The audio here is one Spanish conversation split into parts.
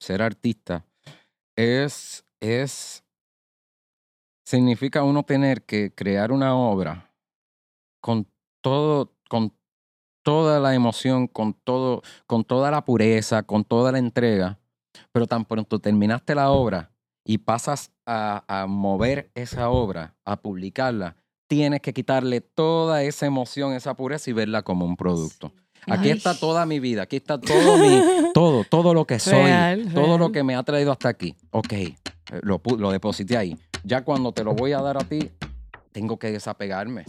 ser artista es, es, significa uno tener que crear una obra con todo, con toda la emoción, con todo, con toda la pureza, con toda la entrega, pero tan pronto terminaste la obra y pasas a, a mover esa obra, a publicarla, tienes que quitarle toda esa emoción, esa pureza y verla como un producto. Aquí Ay. está toda mi vida, aquí está todo mi, todo, todo lo que soy, Real, todo lo que me ha traído hasta aquí. Ok, eh, lo deposité ahí. Ya cuando te lo voy a dar a ti, tengo que desapegarme.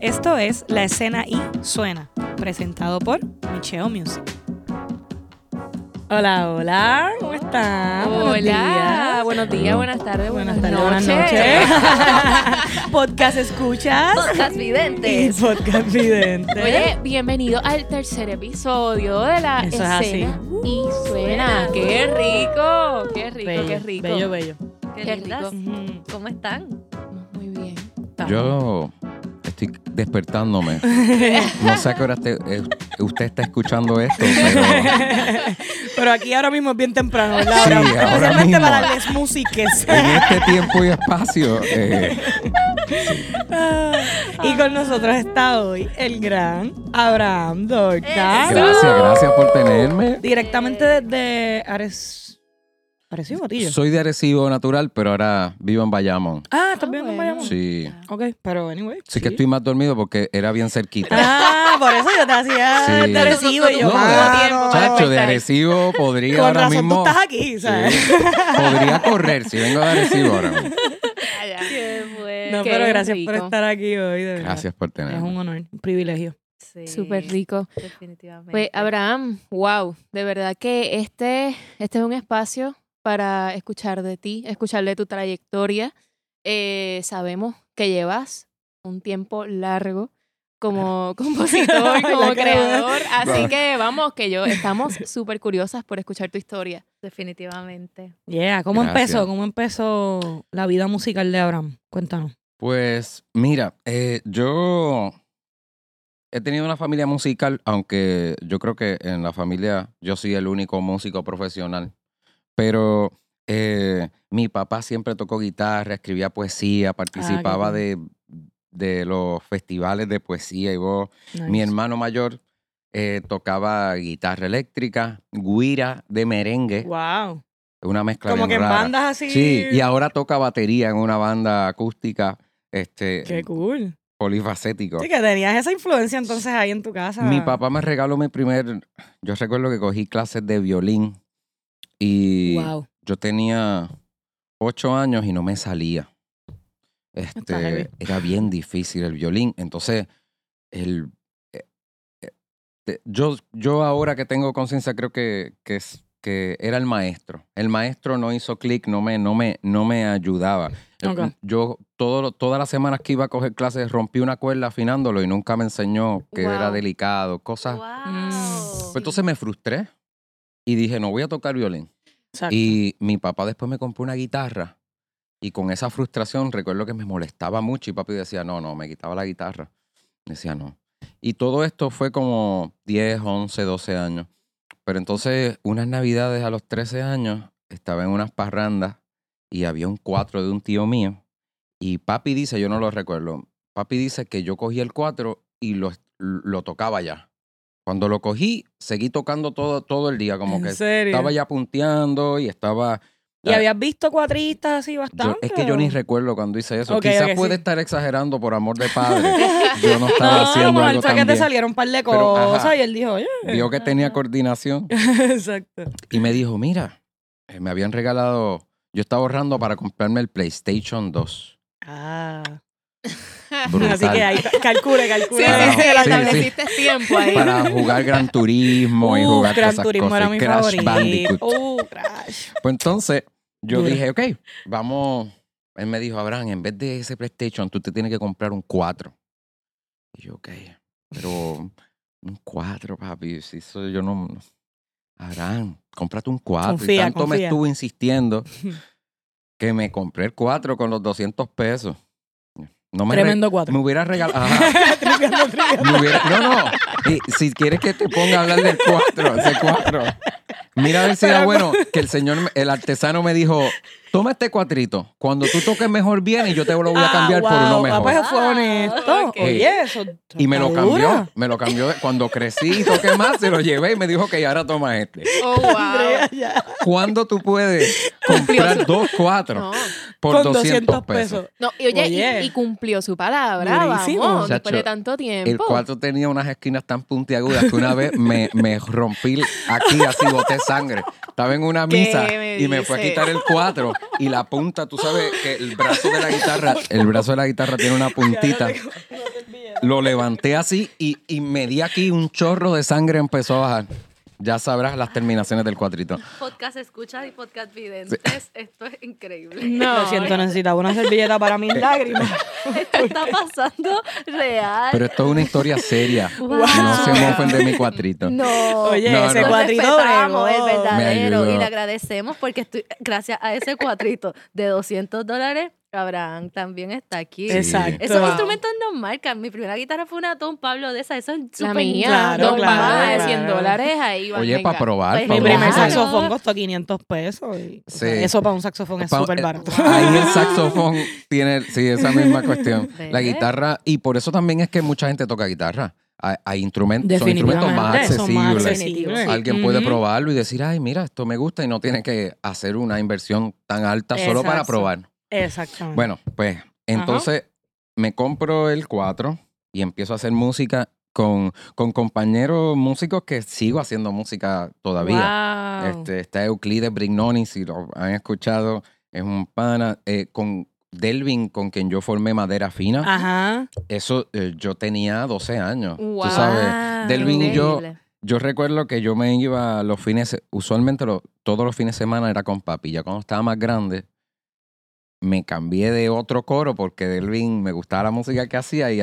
Esto es La Escena y Suena, presentado por Micheo Music. Hola, hola, ¿cómo están? Buenos Hola, días. buenos días, buenas tardes, Buenas buenas, tardes, buenas noches. Podcast escuchas Podcast y videntes. podcast vidente. Oye, bienvenido al tercer episodio de la Eso es así. escena y suena. ¡Qué rico! ¡Qué rico, bello, qué rico! bello, bello. Qué, Qué lindas. rico. ¿Cómo están? Muy bien. Yo estoy despertándome. No sé a qué hora eh, usted está escuchando esto, pero Pero aquí ahora mismo es bien temprano, ¿verdad? Sí, Ahora, mismo. para las músicas. en este tiempo y espacio, eh, y con nosotros está hoy el gran Abraham Dorta. gracias, gracias por tenerme. Directamente desde Ares... Arecibo, Matillo. Soy de Arecibo natural, pero ahora vivo en Bayamón. Ah, ¿estás Ah, viendo en bueno. Bayamón? Sí. Ok, pero anyway. Sí que estoy más dormido porque era bien cerquita. Ah, por eso yo te hacía Sí. de Arecibo y yo. No, ah, tiempo para Chacho, de despertar. Arecibo podría Con ahora razón mismo. tú estás aquí, ¿sabes? Sí, podría correr si vengo de Arecibo ahora. mismo. ¡Qué bueno! No, Qué pero gracias por rico. estar aquí hoy, de verdad. Gracias por Es tenerme. un honor, un privilegio. Sí, Súper rico. Definitivamente. Pues Abraham, wow, de verdad que este, este es un espacio para escuchar de ti, escuchar de tu trayectoria. Eh, sabemos que llevas un tiempo largo como compositor, como creador, así que vamos, que yo estamos súper curiosas por escuchar tu historia. Definitivamente. Yeah, ¿cómo Gracias. empezó? ¿Cómo empezó la vida musical de Abraham? Cuéntanos. Pues mira, eh, yo he tenido una familia musical, aunque yo creo que en la familia yo soy el único músico profesional. Pero eh, mi papá siempre tocó guitarra, escribía poesía, participaba cool. de, de los festivales de poesía y voz. Mi hermano mayor eh, tocaba guitarra eléctrica, guira de merengue, Wow. una mezcla Como bien que en bandas así. Sí, y ahora toca batería en una banda acústica, este, Qué cool. polifacético. Sí, que tenías esa influencia entonces ahí en tu casa. Mi papá me regaló mi primer, yo recuerdo que cogí clases de violín y Wow. yo tenía ocho años y no me salía. Este, era bien difícil el violín. Entonces, el, eh, eh, yo, yo ahora que tengo conciencia creo que, que, es- que era el maestro. El maestro no hizo clic, no me, no, me, no me ayudaba. Eh. Yo todo, lo- todas las semanas que iba a coger clases rompí una cuerda afinándolo y nunca me enseñó que era delicado, cosas. Wow. Pues entonces me frustré y dije, no voy a tocar violín. Exacto. Y mi papá después me compró una guitarra y con esa frustración recuerdo que me molestaba mucho y papi decía, no, no, me quitaba la guitarra. Decía, no. Y todo esto fue como 10, 11, 12 años. Pero entonces, unas navidades a los 13 años, estaba en unas parrandas y había un cuatro de un tío mío. Y papi dice, yo no lo recuerdo, papi dice que yo cogí el cuatro y lo, lo tocaba ya. Cuando lo cogí, seguí tocando todo, todo el día, como ¿En que serio? estaba ya punteando y estaba... ¿Y habías visto cuatristas así Yo- bastante? es que yo ni recuerdo cuando hice eso. Ok, Quizás puede sí. estar exagerando por amor de padre. Yo no estaba No, haciendo no, algo fue que te salieron un par de Pero, ajá. cosas y él dijo, oye. Vio que tenía coordinación Exacto. y me dijo, mira, eh, me habían regalado, yo estaba ahorrando para comprarme el PlayStation 2. Ah. Brutal. Así que ahí, calcule, calcule. Sí, sí, sí, Sí, estableciste tiempo ahí. Para jugar Gran Turismo y jugar Gran esas Turismo cosas. era mi Crash favorito. Bandicoot. Uh, Crash. Pues entonces yo Duro. dije, ok, vamos. Él me dijo, Abraham, en vez de ese PlayStation, tú te tienes que comprar un 4. Y yo, ok, pero un 4, papi, si eso yo no. no. Abraham, cómprate un 4. Confía, y tanto me estuvo insistiendo que me compré el 4 con los 200 pesos. No me, re- Tremendo cuatro. me hubiera regalado. no, no. Y si quieres que te ponga a hablar del cuatro, ese cuatro. Mira a ver si era bueno que el señor, el artesano me dijo, toma este cuatrito. Cuando tú toques mejor bien y yo te lo voy a Ah, cambiar por uno Ah, mejor. pues fue honesto. ok. Oye, eso. y me lo cambió, dura. me lo cambió. Cuando crecí y toqué más, se lo llevé y me dijo que ahora toma este. Oh, wow. Andrea, ya. ¿Cuándo tú puedes comprar dos cuatro No, por Con 200 pesos? no, y oye, y- Oye. Y, cumplió su palabra, vamos, después Chacho, de tanto tiempo. El cuatro tenía unas esquinas tan puntiagudas que una vez me, me rompí aquí así, boté sangre. Estaba en una ¿Qué misa me y me fue a quitar el cuatro y la punta, tú sabes que el brazo de la guitarra, el brazo de la guitarra tiene una puntita. Lo levanté así y, y me di aquí un chorro de sangre empezó a bajar. Ya sabrás las terminaciones del cuatrito. Podcast escuchas y podcast videntes. Esto es increíble. No. Lo siento, necesitaba una servilleta para mis lágrimas. Esto está pasando real. Pero esto es una historia seria. Wow. No se mofen de mi cuatrito. No. Oye, No, ese no. Respetamos, bregó. es verdadero. Y le agradecemos porque estoy, gracias a ese cuatrito de 200 dólares, Abraham también está aquí. Sí. Exacto. Esos instrumentos nos marcan. Mi primera guitarra fue una Tom Pablo de esa. Eso es La súper mía, Claro, claro, más de claro. 100 dólares, ahí van, Oye, para probar. Pues, pa' Mi primer saxofón costó 500 pesos. Y, o sea, Sí. Eso para un saxofón es súper eh, barato. Ahí el saxofón tiene, sí, esa misma cuestión. La guitarra, y por eso también es que mucha gente toca guitarra. Hay, hay instrumentos, son instrumentos más accesibles. Alguien puede probarlo y decir, ay, mira, esto me gusta y no tiene que hacer una inversión tan alta solo para probar. Exactamente. Bueno, pues entonces me compro el 4 y empiezo a hacer música con, con compañeros músicos que sigo haciendo música todavía. Wow. Este, está Euclides Brignoni, si lo han escuchado, es un pana. eh, con Delvin, con quien yo formé Madera Fina. Ajá. Eso eh, yo tenía 12 años. Wow. Tú sabes, Delvin y yo, yo recuerdo que yo me iba los fines, usualmente lo- todos los fines de semana era con papi. Ya cuando estaba más grande, me cambié de otro coro porque Delvin me gustaba la música que hacía y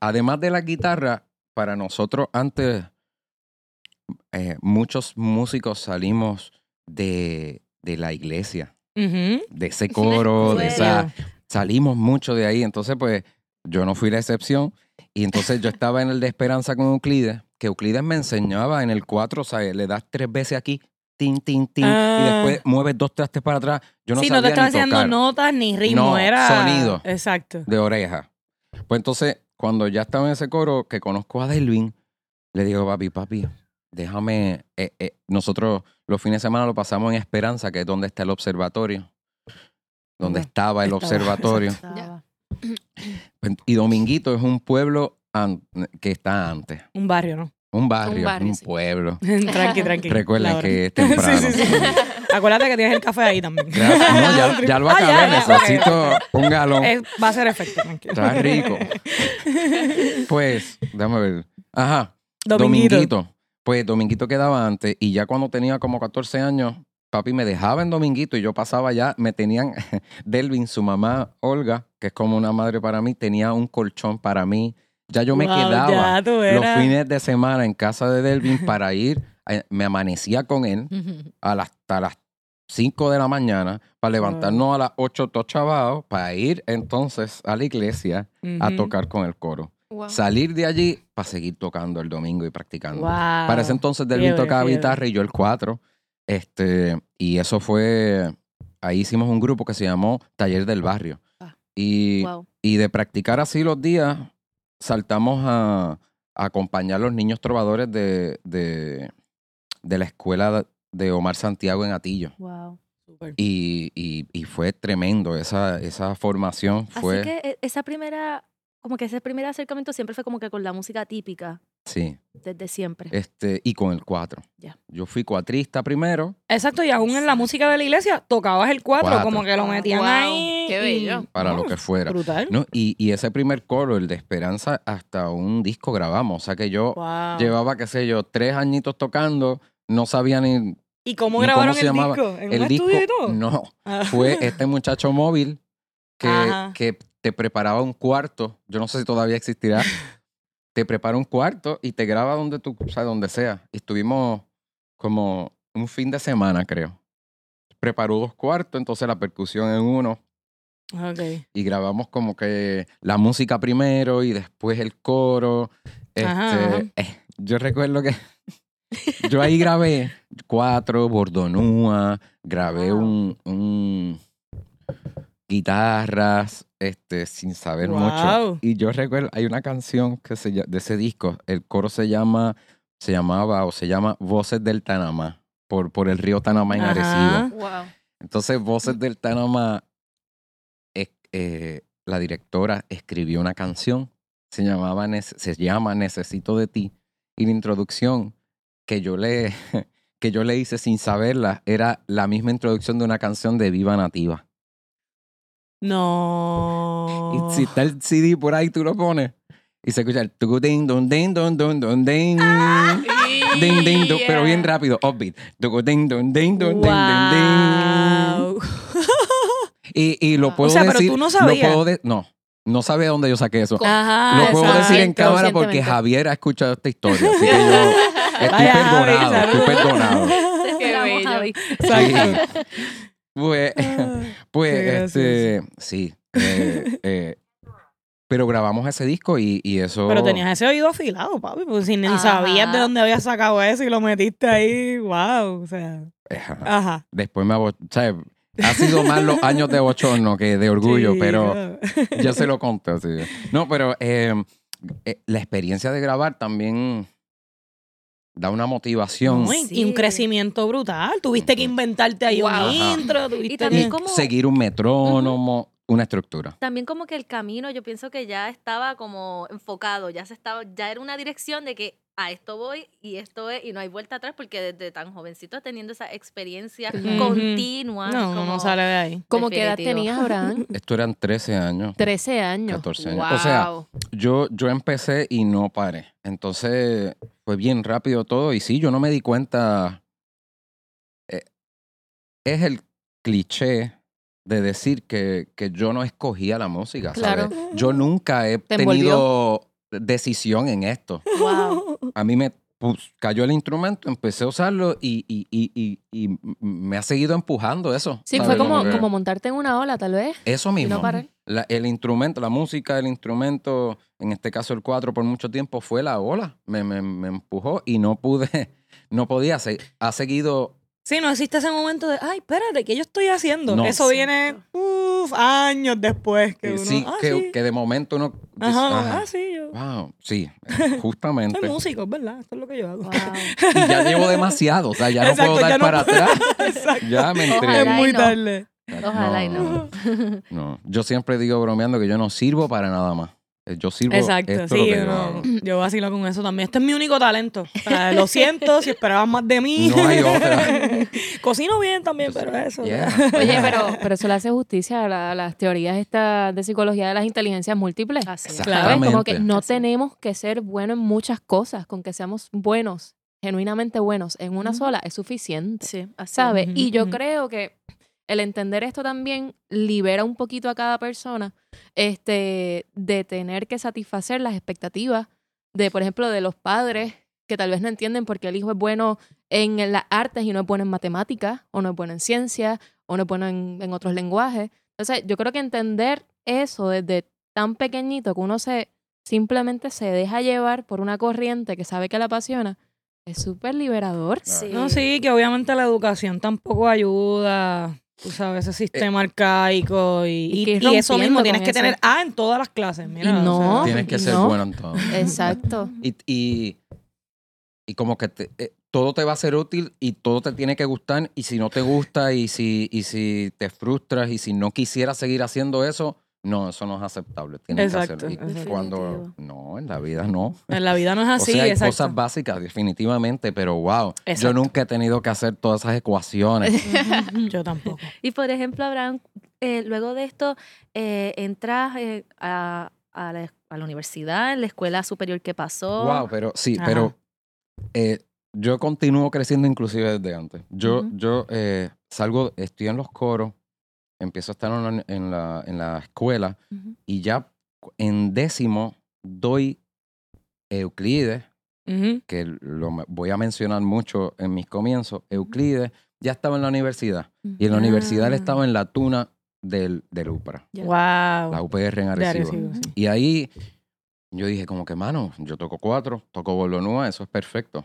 además de la guitarra, para nosotros antes, eh, muchos músicos salimos de, de la iglesia, de ese coro, de esa, salimos mucho de ahí. Entonces, pues, yo no fui la excepción. Y entonces yo estaba en el de Esperanza con Euclides, que Euclides me enseñaba en el 4, o sea, le das tres veces aquí, tin, tin, tin, Ah. y después mueves dos trastes para atrás. Yo no sí, sabía no te estaba haciendo notas ni ritmo, No, era sonido. Exacto. de oreja. Pues entonces, cuando ya estaba en ese coro, que conozco a Delvin, le digo, papi, papi, déjame, eh, eh, nosotros los fines de semana lo pasamos en Esperanza, que es donde está el observatorio, donde estaba el Estaba, observatorio. Estaba. Y Dominguito es un pueblo que está antes. Un barrio, ¿no? Un barrio, un, barrio, sí. pueblo. tranqui, tranqui. Recuerden que es temprano. sí, sí, sí. Acuérdate que tienes el café ahí también. Gracias. No, ya, ya lo Ah, ya, acabé, ya, ok, necesito un galón. Es- va a ser efecto, tranquilo. Está rico. Pues, déjame ver. Ajá, Dominguito. Dominguito. Pues Dominguito quedaba antes y ya cuando tenía como 14 años, papi me dejaba en Dominguito y yo pasaba ya, me tenían, Delvin, su mamá Olga, que es como una madre para mí, tenía un colchón para mí. Ya yo me Wow, quedaba los fines de semana en casa de Delvin para ir, me amanecía con él a las, hasta las 5 de la mañana para levantarnos a las 8 todos chavados para ir entonces a la iglesia a tocar con el coro. Wow. Salir de allí para seguir tocando el domingo y practicando. Wow. Para ese entonces Delvin Fiebre, tocaba fiebre. guitarra y yo el 4. Este, y eso fue, ahí hicimos un grupo que se llamó Taller del Barrio. Ah. Y, Wow. y de practicar así los días, saltamos a, a acompañar a los niños trovadores de, de, de la escuela de Omar Santiago en Atillo. Wow. Y, y, y fue tremendo, esa, esa formación fue, Así que e- esa primera, como que ese primer acercamiento siempre fue como que con la música típica, sí, desde siempre. este, y con el 4. Ya. Yo fui cuatrista primero, Exacto, y aún en la música de la iglesia tocabas el cuatro, Cuatro. como que lo metían Wow, ahí. qué y- bello. para lo que fuera. Brutal. ¿no? Y, y ese primer coro, el de Esperanza, hasta un disco grabamos. O sea que yo Wow. llevaba, qué sé yo, tres añitos tocando, no sabía ni ¿Y cómo ni grabaron cómo se el llamaba. disco? ¿En el un disco. estudio y todo? No, Ah. fue este muchacho móvil que, Ajá. que te preparaba un cuarto. Yo no sé si todavía existirá. te prepara un cuarto y te graba donde tú, o sea, donde sea. Y estuvimos como un fin de semana, creo. Preparó dos cuartos, entonces la percusión en uno. Ok. y grabamos como que la música primero y después el coro. Este, Ajá, ajá. eh, yo recuerdo que yo ahí grabé cuatro, bordonúa, grabé Wow. un, un guitarras, este, sin saber Wow. mucho. Y yo recuerdo, hay una canción que se, de ese disco, el coro se llama, se llamaba o se llama Voces del Tanamá, por, por el río Tanamá en. Arecibo. Wow. Entonces, Voces del Tanamá, eh, eh, la directora escribió una canción, se, llamaba, se llama Necesito de ti, y la introducción que yo, le, que yo le hice sin saberla era la misma introducción de una canción de Viva Nativa. No. Y si está el CD por ahí, tú lo pones. Y se escucha el tucu, ding, don, ding, don, don, don, ding. Ding, ding, pero bien rápido, upbeat. Tucu, ding, don, ding, don, ding, ding, ding. Wow. Y, y lo Wow. puedo O sea, pero decir. tú no lo sabías. puedo de- no, no sabe de dónde yo saqué eso. Ajá. lo puedo exacto. decir en cámara porque. Javier ha escuchado esta historia. Así que yo estoy Vaya, Javi, perdonado, estoy saludos. perdonado. Qué bello. Javi. Pues, Qué pues este, sí. eh, eh, pero grabamos ese disco y, y eso. Pero tenías ese oído afilado, papi, porque si ni Ajá. sabías de dónde habías sacado eso y lo metiste ahí, wow, o sea, Ajá. ajá. Después me abo- o sea, Ha sido más los años de bochorno que de orgullo, Sí, pero yo se lo conté. así. No, pero eh, eh, la experiencia de grabar también da una motivación. Y, Sí. y un crecimiento brutal. Tuviste que inventarte ahí Wow. un intro, tuviste Y también que... como- seguir un metrónomo, una estructura. También como que el camino, yo pienso que ya estaba como enfocado, ya se estaba, ya era una dirección de que a esto voy y esto es, y no hay vuelta atrás, porque desde tan jovencito teniendo esa experiencia continua. No, no, como- no sale de ahí. ¿Cómo que edad tenías, Abraham? Esto eran 13 años, 13 años. 14 años. O sea, yo, yo empecé y no paré. Entonces fue bien rápido todo y sí, yo no me di cuenta. Eh, es el cliché de decir que, que yo no escogía la música, ¿sabes? Yo nunca he Te tenido decisión en esto. Wow. A mí me pus- cayó el instrumento, empecé a usarlo y, y, y, y, me ha seguido empujando eso. Sí, ¿sabes? fue como, que- como montarte en una ola, tal vez. Eso mismo. no parar. La- el instrumento, la música del instrumento, en este caso el cuatro, por mucho tiempo fue la ola. Me, me, me empujó y no pude, no podía. Se, ha seguido. Sí, no existe ese momento de, ay, espérate, ¿qué yo estoy haciendo? No. Eso viene uf, años después que uno, sí, ah, que, sí. que de momento uno. dice, Ajá, "Ajá, ah, sí, yo Wow, sí, justamente. soy músico, es ¿verdad? Esto es lo que yo hago. Wow. y ya llevo demasiado, o sea, ya no puedo dar ya no para puedo. atrás. Exacto. Ya me Es. Ojalá y muy tarde. Ojalá y no. No, yo siempre digo bromeando que yo no sirvo para nada más. Eh, Yo sirvo Exacto, esto es sí, lo que yo no, hago. yo vacilo con eso también. Este es mi único talento. Lo siento si esperaban más de mí. No hay otra. Cocino bien también, pero eso. Yeah. Oye, pero, pero eso le hace justicia a, la- a las teorías estas de psicología de las inteligencias múltiples. Así. Como que no Así tenemos que ser buenos en muchas cosas, con que seamos buenos, genuinamente buenos en una sola es suficiente. Sí, ¿Sabes? Y yo creo que el entender esto también libera un poquito a cada persona este, de tener que satisfacer las expectativas de, por ejemplo, de los padres que tal vez no entienden por qué el hijo es bueno en las artes y no es bueno en matemáticas, o no es bueno en ciencia, o no es bueno en, en otros lenguajes. Entonces, yo creo que entender eso desde tan pequeñito que uno se simplemente se deja llevar por una corriente que sabe que la apasiona, es súper liberador. Sí. No, sí, que obviamente la educación tampoco ayuda. Tú sabes, ese sistema arcaico y, Y y- que ir y eso mismo tienes que eso. tener A en todas las clases. Mira, Y o no. sea, Tienes que ser No. bueno en todo. Exacto. Y, y, y como que te- eh, todo te va a ser útil y todo te tiene que gustar. Y si no te gusta y si, y si te frustras y si no quisieras seguir haciendo eso, no, eso no es aceptable. Tienes Exacto, que hacerlo. Y cuando no, en la vida no. en la vida no es así, o sea, hay exacto. cosas básicas, definitivamente, pero wow, yo nunca he tenido que hacer todas esas ecuaciones. Yo tampoco. Y por ejemplo, Abraham, eh, luego de esto, eh, entras eh, a, a la, a la universidad, en la escuela superior que pasó. Wow, pero sí, Ajá. pero eh, yo continúo creciendo inclusive desde antes. Yo, yo eh, salgo, estoy en los coros, empiezo a estar en la, en la, en la escuela y ya en décimo doy Euclides, que lo voy a mencionar mucho en mis comienzos. Euclides ya estaba en la universidad y en la universidad él estaba en la tuna del, del UPRA, Ya. Wow. la UPR en Arecibo. Arecibo, sí. Y ahí yo dije como que, mano, yo toco cuatro, toco bolonúa, eso es perfecto.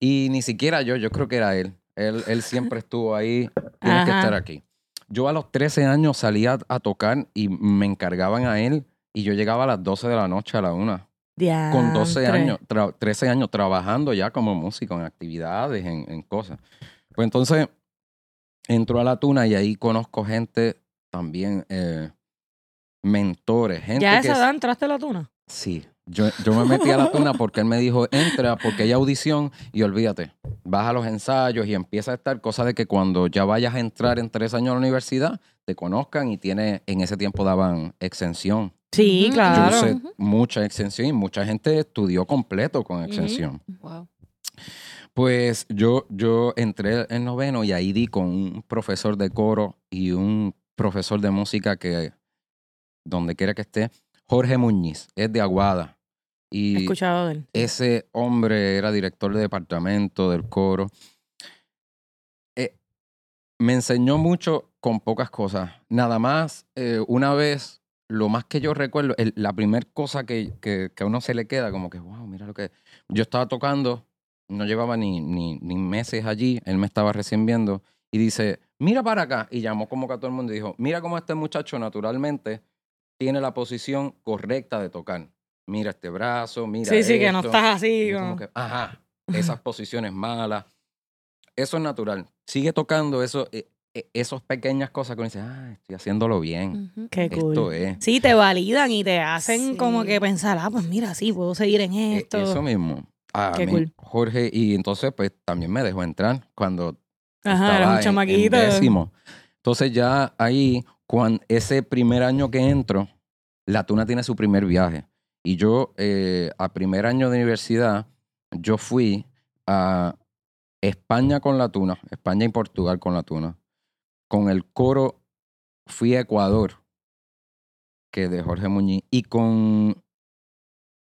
Y ni siquiera yo, yo creo que era él. Él, él siempre estuvo ahí, tienes que estar aquí. Yo a los 13 años salía a tocar y me encargaban a él y yo llegaba a las 12 de la noche a la una. Con 12 Diantre. años, tra- 13 años trabajando ya como músico en actividades, en, en cosas. Pues entonces entro a la tuna y ahí conozco gente también, eh, mentores, gente ¿Ya a que esa es- edad entraste a la tuna? Sí, yo, yo me metí a la tuna porque él me dijo, entra porque hay audición y olvídate, vas a los ensayos y empieza a estar, cosa de que cuando ya vayas a entrar en tres años a la universidad, te conozcan y tiene, en ese tiempo daban exención. Sí, claro. Yo usé mucha exención y mucha gente estudió completo con exención. Wow. Pues yo, yo entré en noveno y ahí di con un profesor de coro y un profesor de música que, donde quiera que esté, Jorge Muñiz, es de Aguada. He Y escuchado de él. ese hombre era director de departamento del coro. Eh, me enseñó mucho con pocas cosas. Nada más, eh, una vez, lo más que yo recuerdo, el- la primera cosa que, que, que a uno se le queda, como que, wow, mira lo que... Yo estaba tocando, no llevaba ni, ni, ni meses allí, él me estaba recién viendo, y dice, mira para acá, y llamó como que a todo el mundo y dijo, mira cómo este muchacho naturalmente tiene la posición correcta de tocar. Mira este brazo, mira Sí, sí, que no esto". estás así. como como- que, ajá, esas posiciones malas. Eso es natural. Sigue tocando eso, eh, eh, esas pequeñas cosas que uno dice, ah, estoy haciéndolo bien. Ujú. Qué cool. Esto es. Sí, te validan y te hacen Sí. como que pensar, ah, pues mira, sí, puedo seguir en E- esto. Eso mismo. A Qué mí, cool. Jorge, y entonces pues también me dejó entrar cuando Ajá, estaba un en- en chamaquito. décimo. Entonces ya ahí, cuando ese primer año que entro, la tuna tiene su primer viaje. Y yo, eh, a primer año de universidad, yo fui a España con la tuna, España y Portugal con la tuna. Con el coro fui a Ecuador, que de Jorge Muñiz, y con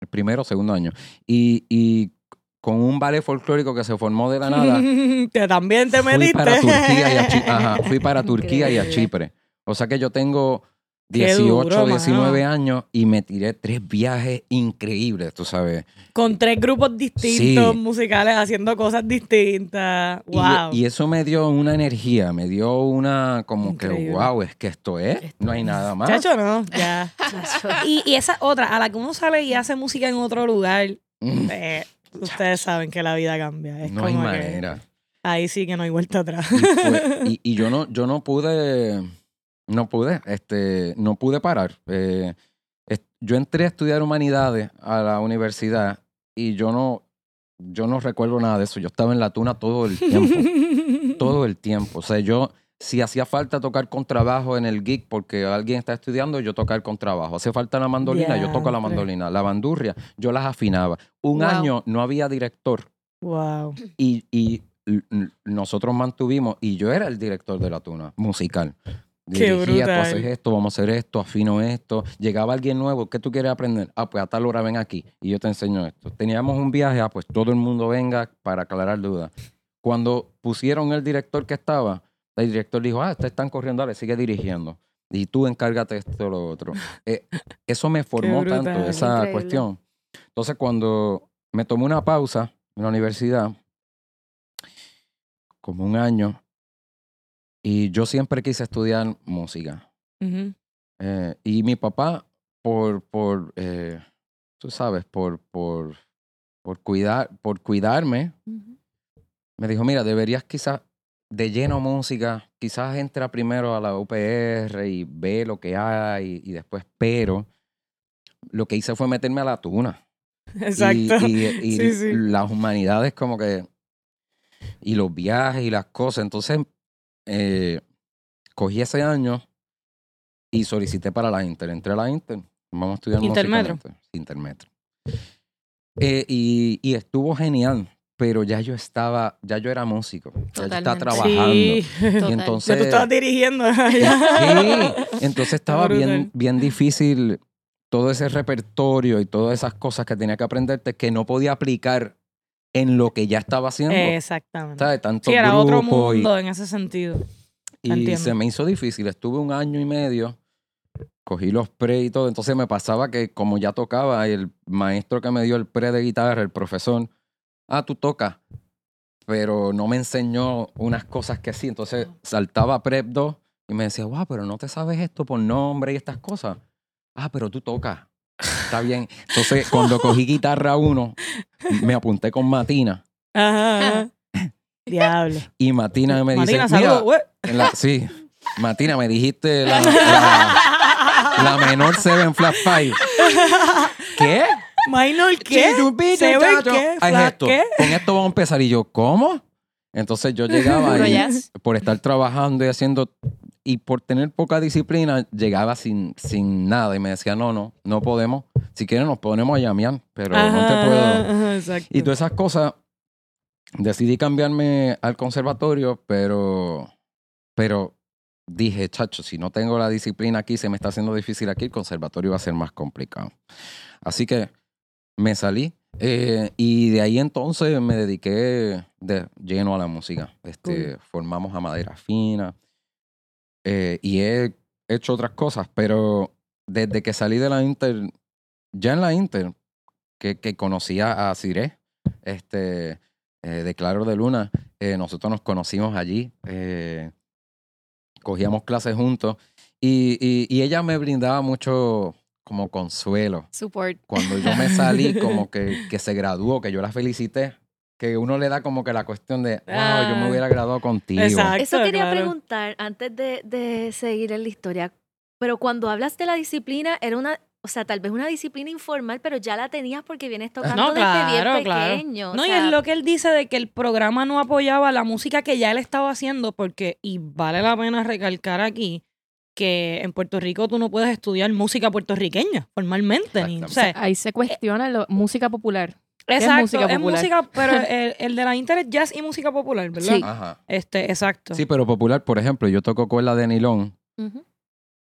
el primero o segundo año. Y, y con un ballet folclórico que se formó de la nada. que también te Fui metiste. para Turquía y a. Ajá, fui para Turquía y a. Chipre. O sea que yo tengo 18, duro, 19 mano. años y me tiré tres viajes increíbles, tú sabes. Con tres grupos distintos, Sí. musicales, haciendo cosas distintas. Wow. Y, eso me dio una energía, me dio una como que, wow, es que esto es, Esto no hay es. nada más. Chacho, no, ya. y, y esa otra, a la que uno sale y hace música en otro lugar, Mm, eh, ustedes saben que la vida cambia. Es no hay como que manera. ahí sí que no hay vuelta atrás. Y, fue- y- y yo no, yo no pude, no pude, este, no pude parar. Eh, yo entré a estudiar humanidades a la universidad y yo no, yo no recuerdo nada de eso. Yo estaba en la tuna todo el tiempo, todo el tiempo. O sea, yo, si hacía falta tocar con trabajo en el gig porque alguien está estudiando, yo tocar con trabajo. Hace falta la mandolina, yo toco la mandolina. La bandurria, yo las afinaba. Un Wow. año no había director wow. y, y l- nosotros mantuvimos, y yo era el director de la tuna musical. Qué Dirigía, tú brutal. haces esto, vamos a hacer esto, afino esto. Llegaba alguien nuevo, ¿qué tú quieres aprender? Ah, pues a tal hora ven aquí y yo te enseño esto. Teníamos un viaje, ah, pues todo el mundo venga para aclarar dudas. Cuando pusieron el director que estaba, el director dijo, ah, te están corriendo, dale, sigue dirigiendo. Y tú encárgate esto o lo otro. Eh, eso me formó tanto, esa Increíble. cuestión. Entonces, cuando me tomé una pausa en la universidad, como un año, y yo siempre quise estudiar música. Ujú. Eh, y mi papá, por, por eh, tú sabes, por, por, por, cuidar, por cuidarme, Ujú. me dijo, mira, deberías quizás de lleno música, quizás entra primero a la UPR y ve lo que hay y después, pero lo que hice fue meterme a la tuna. Y- Exacto. Y, y Sí, sí. las humanidades como que, y los viajes y las cosas. Entonces, eh, cogí ese año y solicité para la Inter. Entré a la Inter. Vamos a estudiar Intermetro. Inter. Intermetro. Eh, y, y estuvo genial, pero ya yo estaba, ya yo era músico. Ya yo estaba trabajando. Sí. Y entonces, Ya tú estabas dirigiendo. Sí, entonces estaba bien, bien difícil todo ese repertorio y todas esas cosas que tenía que aprenderte que no podía aplicar en lo que ya estaba haciendo. Exactamente. ¿Sabes? Tanto Sí, era otro grupo y- mundo en ese sentido. y, entiendo. se me hizo difícil. Estuve un año y medio cogí los pre y todo. Entonces me pasaba que como ya tocaba, el maestro que me dio el pre de guitarra, el profesor, ah, tú tocas, pero no me enseñó unas cosas que sí. Entonces saltaba prep 2 y me decía, wow, pero no te sabes esto por nombre y estas cosas. Ah, pero tú tocas. Está bien. Entonces, cuando cogí guitarra 1, me apunté con Matina. Ajá. ajá. Diablo. Y Matina me dice, Martina, "Mira, saludos, güey. en la- sí, Matina, me dijiste la, la- la menor Seven Flat Five. ¿Qué? Minor, ¿qué? ¿Se ve qué? Ah, es ¿Flat esto. qué? Con esto vamos a empezar. Y yo, ¿cómo? Entonces yo llegaba y por estar trabajando y haciendo y por tener poca disciplina, llegaba sin, sin nada y me decía, no, no, no podemos. Si quieres nos ponemos a llamear, pero no te Ajá, puedo. ajá. Y todas esas cosas, decidí cambiarme al conservatorio, pero, pero dije, chacho, si no tengo la disciplina aquí, se me está haciendo difícil aquí, el conservatorio va a ser más complicado. Así que me salí eh, y de ahí entonces me dediqué de lleno a la música. Este, Formamos a madera fina eh, y he hecho otras cosas, pero desde que salí de la Inter, ya en la Inter, que, que conocía a Ciré, este, eh, de Claro de Luna, eh, nosotros nos conocimos allí, cogíamos clases juntos y, y- y ella me brindaba mucho como consuelo. Support. Cuando yo me salí, como que, que se graduó, que yo la felicité, que uno le da como que la cuestión de, wow, yo me Ah. hubiera graduado contigo. Exacto. Eso quería claro. preguntar antes de, de seguir en la historia. Pero cuando hablas de la disciplina, era una, o sea, tal vez una disciplina informal, pero ya la tenías porque vienes tocando No, desde claro, bien claro. pequeño. o No, y es lo que él dice de que el programa no apoyaba la música que ya él estaba haciendo, porque, y vale la pena recalcar aquí, que en Puerto Rico tú no puedes estudiar música puertorriqueña formalmente. Ni, o sea, Ahí se cuestiona la música popular. Exacto, música es música, pero el, el de la Inter es jazz y música popular, ¿verdad? Sí. Ajá. Este, exacto. Sí, pero popular, por ejemplo, yo toco cuerda de nilón Ujú.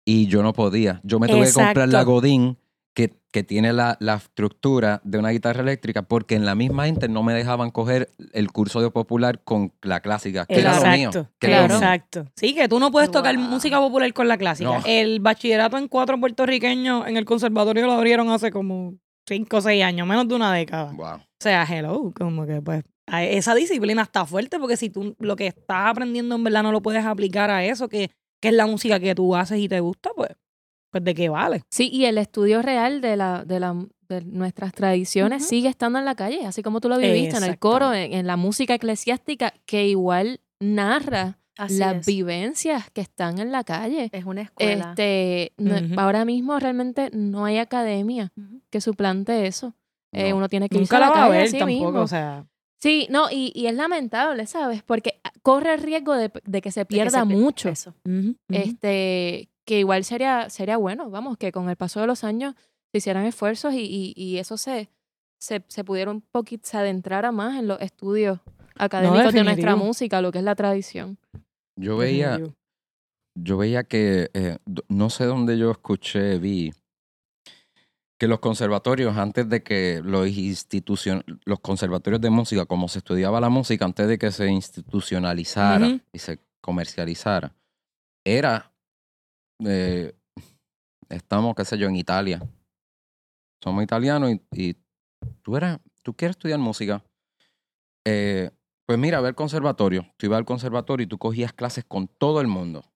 y yo no podía. Yo me tuve que comprar la. Godín que, que tiene la, la estructura de una guitarra eléctrica porque en la misma Inter no me dejaban coger el curso de popular con la clásica, que era lo mío. Exacto, que era lo claro. mío. exacto. Sí, que tú no puedes tocar Wow. música popular con la clásica. No. El bachillerato en cuatro puertorriqueños en el conservatorio lo abrieron hace como cinco o seis años, menos de una década. Wow. O sea, hello, como que pues esa disciplina está fuerte porque si tú lo que estás aprendiendo en verdad no lo puedes aplicar a eso, que, que es la música que tú haces y te gusta, pues, pues de qué vale. Sí, y el estudio real de, la, de, la, de nuestras tradiciones sigue estando en la calle, así como tú lo viviste, en el coro, en, en la música eclesiástica, que igual narra así las es. vivencias que están en la calle. Es una escuela. Este, no-. Ahora mismo realmente no hay academia que suplante eso. Eh, No. uno tiene que irse Nunca a la va a ver tampoco, mismo. o sea. Sí, no, y, y es lamentable, ¿sabes? Porque corre el riesgo de, de que se De que pierda se mucho. eso. Este, que igual sería, sería bueno, vamos, que con el paso de los años se hicieran esfuerzos y, y, y eso se, se, se pudiera un poquito, se adentrara más en los estudios académicos de nuestra música, lo que es la tradición. Yo veía, Definitivo. yo veía que, eh, no sé dónde yo escuché, vi, que los conservatorios, antes de que los institucion los conservatorios de música, como se estudiaba la música, antes de que se institucionalizara y se comercializara, era, eh, estamos, qué sé yo, en Italia. Somos italianos y, y tú eras, tú quieres estudiar música. Eh, pues mira, ve al conservatorio. Tú ibas al conservatorio y tú cogías clases con todo el mundo.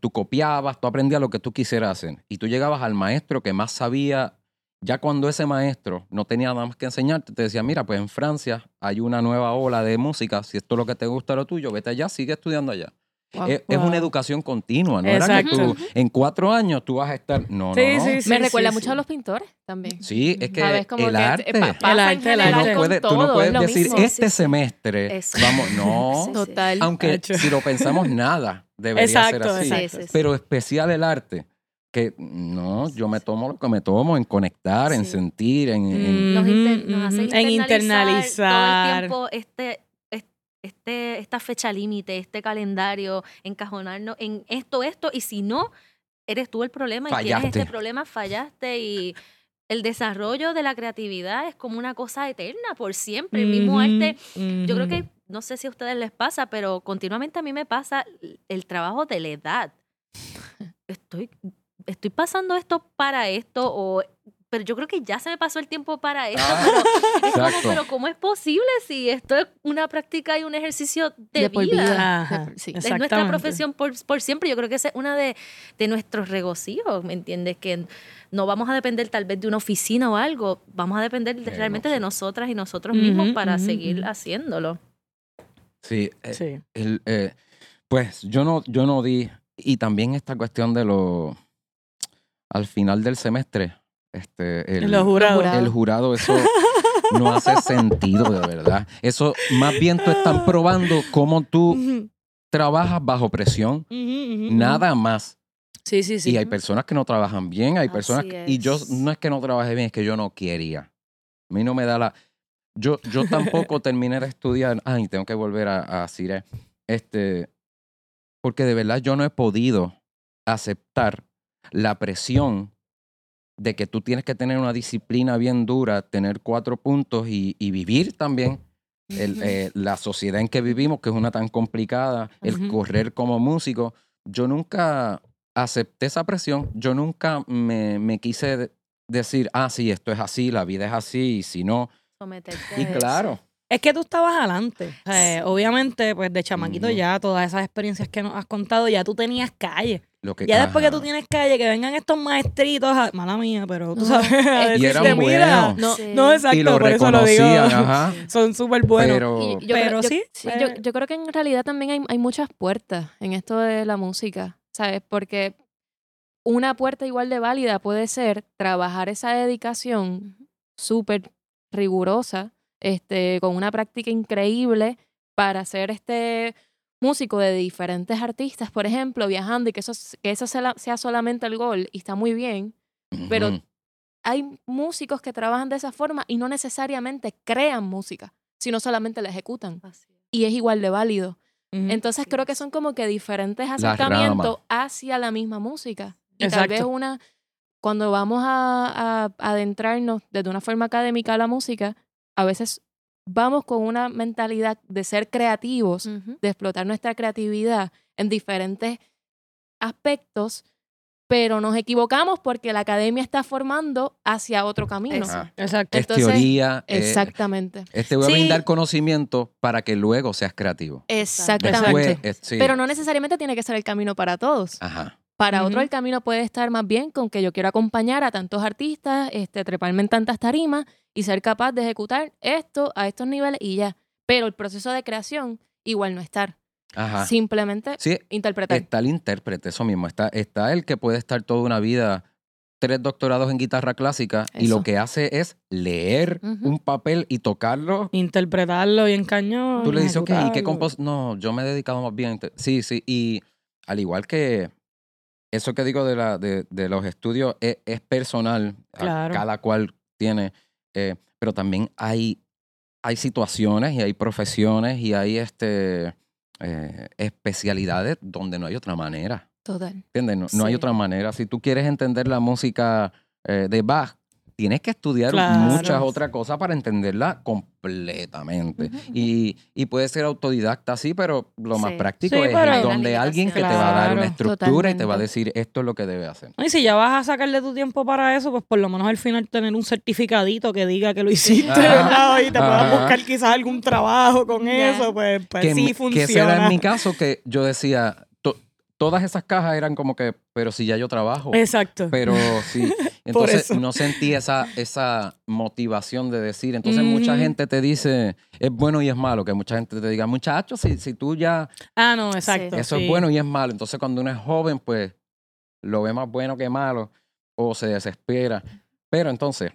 Tú copiabas, tú aprendías lo que tú quisieras hacer. Y tú llegabas al maestro que más sabía. Ya cuando ese maestro no tenía nada más que enseñarte, te decía, mira, pues en Francia hay una nueva ola de música. Si esto es lo que te gusta lo tuyo, vete allá, sigue estudiando allá. Wow. Es, es una educación continua. No era que tú en cuatro años tú vas a estar... No, Sí, no, no. sí, sí. Me recuerda sí, mucho sí. a los pintores también. Sí, es que ¿Sabes? Como el que, arte... El en arte, el Tú general no arte. puedes, tú no puedes decir, mismo. este Sí, sí. semestre, Eso. vamos, no. Total. Aunque Hecho. si lo pensamos, nada debería Exacto, ser así. exacto. Sí, sí, sí. Pero especial el arte, que no, yo me tomo lo que me tomo en conectar, en Sí. sentir, en... en- Nos, inter- nos hace ujú. En internalizar internalizar. todo el tiempo este, es- este, esta fecha límite, este calendario, encajonarnos en esto, esto, y si no, eres tú el problema y tienes Fallaste. este problema, fallaste y el desarrollo de la creatividad es como una cosa eterna por siempre. El mismo arte, yo creo que, no sé si a ustedes les pasa, pero continuamente a mí me pasa el trabajo de la edad. estoy, estoy pasando esto para esto o pero yo creo que ya se me pasó el tiempo para esto. Ah, pero, es como, pero ¿cómo es posible si esto es una práctica y un ejercicio de, De por vida? vida. Ajá, de- sí. Es nuestra profesión por, por siempre. Yo creo que esa es una de, de nuestros regocijos, ¿me entiendes? Que no vamos a depender tal vez de una oficina o algo, vamos a depender de- De realmente de nosotros. nosotras y nosotros mismos para seguir haciéndolo. Sí, eh, Sí. el, eh, pues yo no, yo no di, y también esta cuestión de lo, al final del semestre, este, el, Los jurados. jurados. el jurado, eso no hace sentido de verdad. Eso más bien tú están probando cómo tú trabajas bajo presión, nada más. Sí, sí, sí. Y hay personas que no trabajan bien, hay personas que- y yo no es que no trabaje bien, es que yo no quería. A mí no me da la yo yo tampoco terminé de estudiar, ay, tengo que volver a, a Cire, este porque de verdad yo no he podido aceptar la presión de que tú tienes que tener una disciplina bien dura, tener cuatro puntos y, y vivir también el, eh, la sociedad en que vivimos, que es una tan complicada, el correr como músico. Yo nunca acepté esa presión, yo nunca me, me quise de- decir, ah, sí, esto es así, la vida es así, y si no. Someterte Y eso. Es que tú estabas adelante. O sea, Sí. Obviamente, pues de chamaquito ya, todas esas experiencias que nos has contado, ya tú tenías calle. lo que... Ya después que tú tienes calle, que vengan estos maestritos, a- mala mía, pero tú No, sabes. a y eran decirte, mira, buenos. No, Sí. No, exacto, Y lo por eso lo digo. ajá. Son súper buenos. Pero, Y yo Pero yo- sí, yo, yo creo que en realidad también hay, hay muchas puertas en esto de la música, ¿sabes? Porque una puerta igual de válida puede ser trabajar esa dedicación súper rigurosa, este, con una práctica increíble para ser este músico de diferentes artistas, por ejemplo, viajando y que eso, que eso sea, la- sea solamente el gol y está muy bien. pero- Hay músicos que trabajan de esa forma y no necesariamente crean música, sino solamente la ejecutan Así y es igual de válido. Entonces Sí. creo que son como que diferentes acercamientos hacia la misma música. Y tal Exacto. vez una, cuando vamos a, a adentrarnos desde una forma académica a la música, a veces vamos con una mentalidad de ser creativos, de explotar nuestra creatividad en diferentes aspectos, pero nos equivocamos porque la academia está formando hacia otro camino. Ah, Exacto. es Entonces, teoría. eh, Exactamente. este voy a Sí. brindar conocimiento para que luego seas creativo. Exactamente. Después, eh, sí. Pero no necesariamente tiene que ser el camino para todos. Ajá. Para otro el camino puede estar más bien con que yo quiero acompañar a tantos artistas, este, treparme en tantas tarimas y ser capaz de ejecutar esto a estos niveles y ya. Pero el proceso de creación igual no estar. Ajá. Simplemente Sí, interpretar. está el intérprete, eso mismo. Está, está el que puede estar toda una vida, tres doctorados en guitarra clásica, y lo que hace es leer un papel y tocarlo. Interpretarlo bien cañón. Tú le dices, ok, ¿y qué compos? No, yo me he dedicado más bien. Sí, sí. Y al igual que eso que digo de, la, de, de los estudios es, es personal. a- Claro. Cada cual tiene. eh, pero también hay, hay situaciones y hay profesiones y hay este, eh, especialidades donde no hay otra manera. Total. ¿Entiendes? No, no hay otra manera. Si tú quieres entender la música eh, de Bach, tienes que estudiar Claro. muchas otras cosas para entenderla completamente. Y, y puede ser autodidacta, sí, pero lo más Sí. práctico Sí, es donde alguien que te va a dar una estructura y te va a decir esto es lo que debe hacer. Y si ya vas a sacarle tu tiempo para eso, pues por lo menos al final tener un certificadito que diga que lo hiciste. ¿verdad? Y te puedas buscar quizás algún trabajo con eso, pues, pues que, sí funciona. que ese era en mi caso que yo decía, todas esas cajas eran como que, pero si ya yo trabajo. Exacto. Pero sí, entonces no sentí esa, esa motivación de decir. Entonces mucha Ujú. gente te dice, es bueno y es malo, que mucha gente te diga, muchacho, si, si tú ya, ah, no, exacto. eso sí. es bueno y es malo. Entonces cuando uno es joven, pues lo ve más bueno que malo o se desespera. Pero entonces,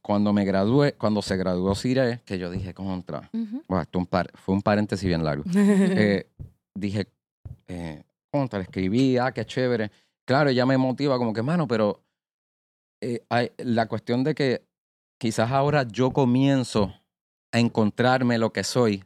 cuando me gradué, cuando se graduó Cire, que yo dije, contra, bueno, esto un par- fue un paréntesis bien largo. Eh, dije, eh, contra, escribí, ah, qué chévere. Claro, ella me motiva como que, mano, pero eh, la cuestión de que quizás ahora yo comienzo a encontrarme lo que soy,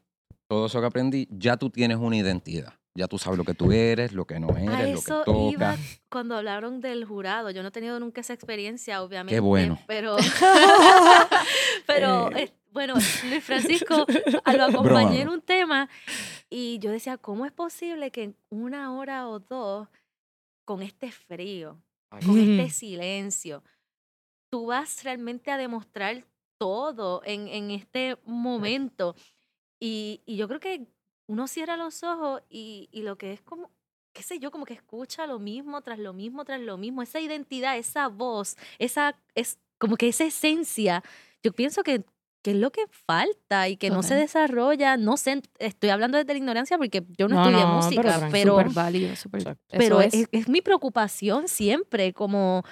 todo eso que aprendí, ya tú tienes una identidad. Ya tú sabes lo que tú eres, lo que no A eres, lo eso que toca. iba cuando hablaron del jurado. Yo no he tenido nunca esa experiencia, obviamente. bueno. Pero, pero Eh. eh, bueno, Luis Francisco a- lo acompañé en un tema y yo decía, ¿cómo es posible que en una hora o dos con este frío, Ay, con este silencio. Tú vas realmente a demostrar todo en, en este momento. Y, y yo creo que uno cierra los ojos y, y lo que es como, qué sé yo, como que escucha lo mismo tras lo mismo tras lo mismo. Esa identidad, esa voz, esa, es como que esa esencia, yo pienso que, que es lo que falta y que no se desarrolla. No sé, estoy hablando desde la ignorancia porque yo no, No, estudié no, música, pero, válido, es mi preocupación siempre, como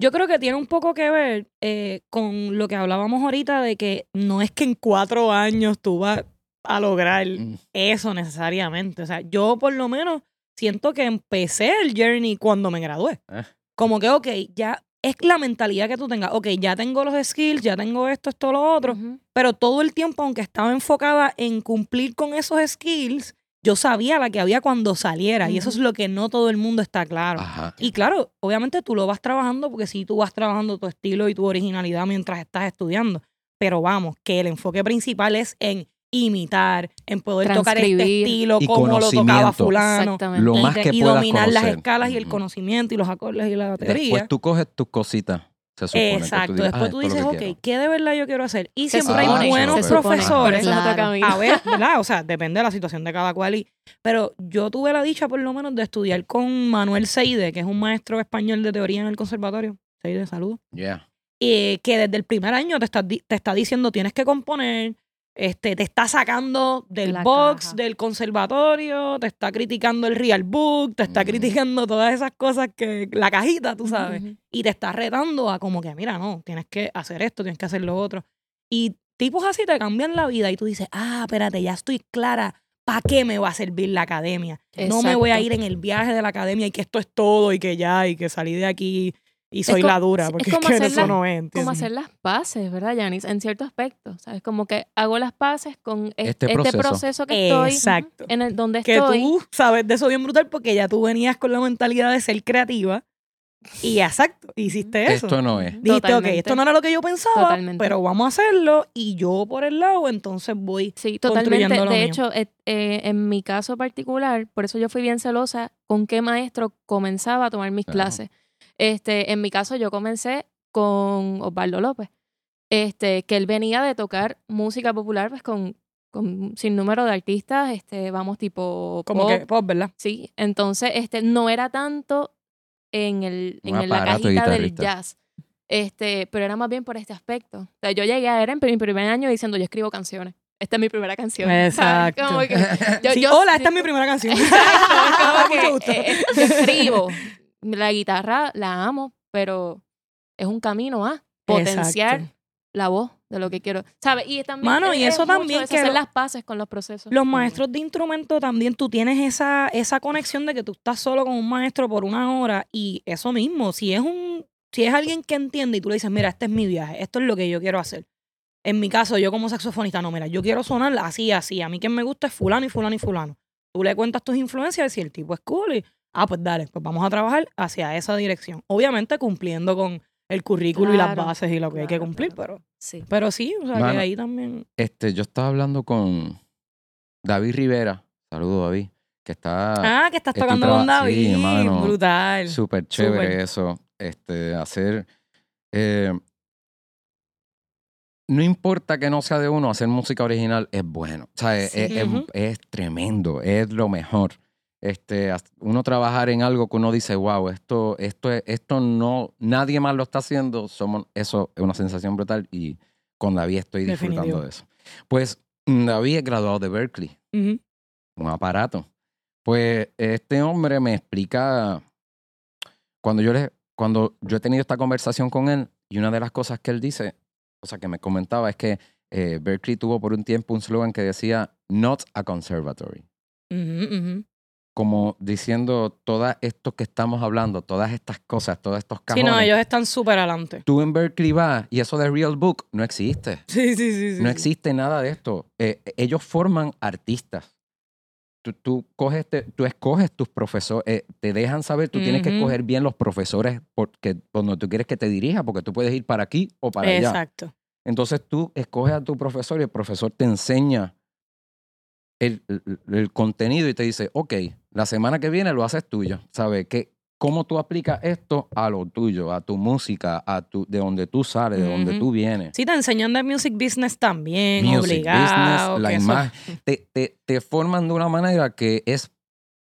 Yo creo que tiene un poco que ver eh, con lo que hablábamos ahorita de que no es que en cuatro años tú vas a lograr Mm. eso necesariamente. O sea, yo por lo menos siento que empecé el journey cuando me gradué. Eh. Como que, ok, ya es la mentalidad que tú tengas. Ok, ya tengo los skills, ya tengo esto, esto, lo otro. Pero todo el tiempo, aunque estaba enfocada en cumplir con esos skills, yo sabía la que había cuando saliera. Y eso es lo que no todo el mundo está claro. Ajá. Y claro, obviamente tú lo vas trabajando porque sí, tú vas trabajando tu estilo y tu originalidad mientras estás estudiando. Pero vamos, que el enfoque principal es en imitar, en poder tocar este estilo Y como lo tocaba fulano. Lo y, más de- que y puedas dominar las escalas y el conocimiento y los acordes y la teoría. Después tú coges tus cositas, se supone. que tú Exacto. digas, Después "Ah, tú dices, ok, que quiero". ¿qué de verdad yo quiero hacer? Y Se siempre hay supone, buenos profesores. Claro. A ver, ¿verdad? O sea, depende de la situación de cada cual. Y, pero yo tuve la dicha, por lo menos, de estudiar con Manuel Seide, que es un maestro español de teoría en el conservatorio. Seide, saludos. Yeah. Y que desde el primer año te está, di- te está diciendo tienes que componer, este, te está sacando del La box, caja. del conservatorio, te está criticando el real book, te está Mm. criticando todas esas cosas que, la cajita, tú sabes y te está retando a como que, mira, no, tienes que hacer esto, tienes que hacer lo otro. Y tipos así te cambian la vida y tú dices, ah, espérate, ya estoy clara, ¿para qué me va a servir la academia? No me voy a ir en el viaje de la academia y que esto es todo y que ya, y que salí de aquí y soy la dura, porque es es, como que hacer eso la- no es, Como hacer las paces, ¿verdad, Yanis? En cierto aspecto, ¿sabes? Como que hago las paces con es- Este este, proceso. proceso. que estoy, Exacto. en el donde que estoy. tú sabes de eso bien brutal porque ya tú venías con la mentalidad de ser creativa y exacto, hiciste eso. Esto no es. Dijiste, ok, esto no era lo que yo pensaba, Totalmente. pero vamos a hacerlo y yo por el lado entonces voy Sí, construyendo totalmente. lo De mío. hecho, eh, eh, en mi caso particular, por eso yo fui bien celosa con qué maestro comenzaba a tomar mis Ajá. clases. Este, en mi caso, yo comencé con Osvaldo López, este, que él venía de tocar música popular, pues con, con sin número de artistas, este, vamos tipo como pop, que, pues, ¿verdad? Sí, entonces este no era tanto en el Un en la de cajita del jazz. Este, pero era más bien por este aspecto. O sea, yo llegué a era en mi primer año diciendo, yo escribo canciones. Esta es mi primera canción. Exacto. Como que yo- Sí, yo- hola, esta es mi primera canción. Exacto, como que, eh, eh, yo escribo. La guitarra la amo, pero es un camino a potenciar Exacto. la voz de lo que quiero. ¿Sabes? Y también Mano, y es eso mucho también eso, que hacer lo- las paces con los procesos. Los maestros de instrumento también, tú tienes esa, esa conexión de que tú estás solo con un maestro por una hora y eso mismo, si es un, si es alguien que entiende y tú le dices, mira, este es mi viaje, esto es lo que yo quiero hacer. En mi caso, yo como saxofonista, no, mira, yo quiero sonar así, así. A mí quien me gusta es fulano y fulano y fulano. Tú le cuentas tus influencias y si el tipo es cool y, ah, pues dale, pues vamos a trabajar hacia esa dirección. Obviamente cumpliendo con el currículo y las bases y lo que hay que cumplir, claro. pero, sí. pero sí, o sea, Mano, que ahí también... Este, yo estaba hablando con David Rivera. Saludo, David. Que está Ah, que estás tocando con sí, David. hermano. Brutal. súper chévere eso. Este, hacer. eh, no importa que no sea de uno, hacer música original es bueno. O sea, es, Sí. es- es tremendo, es lo mejor. Este, uno trabajar en algo que uno dice, wow, esto, esto, es- esto no, nadie más lo está haciendo, somos, eso es una sensación brutal y con David estoy disfrutando Definitivo. de eso. Pues mm, David es graduado de Berkeley un aparato. Pues este hombre me explica cuando yo le, cuando yo he tenido esta conversación con él y una de las cosas que él dice, o sea que me comentaba es que eh, Berkeley tuvo por un tiempo un slogan que decía not a conservatory, Ujú, ujú. Como diciendo todas esto que estamos hablando, todas estas cosas, todos estos Sí, cajones. no, ellos están súper adelante. Tú en Berkeley vas y eso de real book no existe. Sí, sí, sí. sí, No sí. existe nada de esto. Eh, ellos forman artistas. Tú, tú coges, te- tú escoges tus profesores, eh, te dejan saber, tú tienes que escoger bien los profesores porque, donde tú quieres que te dirija, porque tú puedes ir para aquí o para allá. Exacto. Entonces tú escoges a tu profesor y el profesor te enseña el, el- el contenido y te dice, ok, la semana que viene lo haces tuyo. ¿Sabes? ¿Qué, cómo tú aplicas esto a lo tuyo, a tu música, a tu, de donde tú sales, de donde tú vienes. Sí, te enseñan de music business también, Music obligado. business, la que eso- imagen, te, te, te forman de una manera que es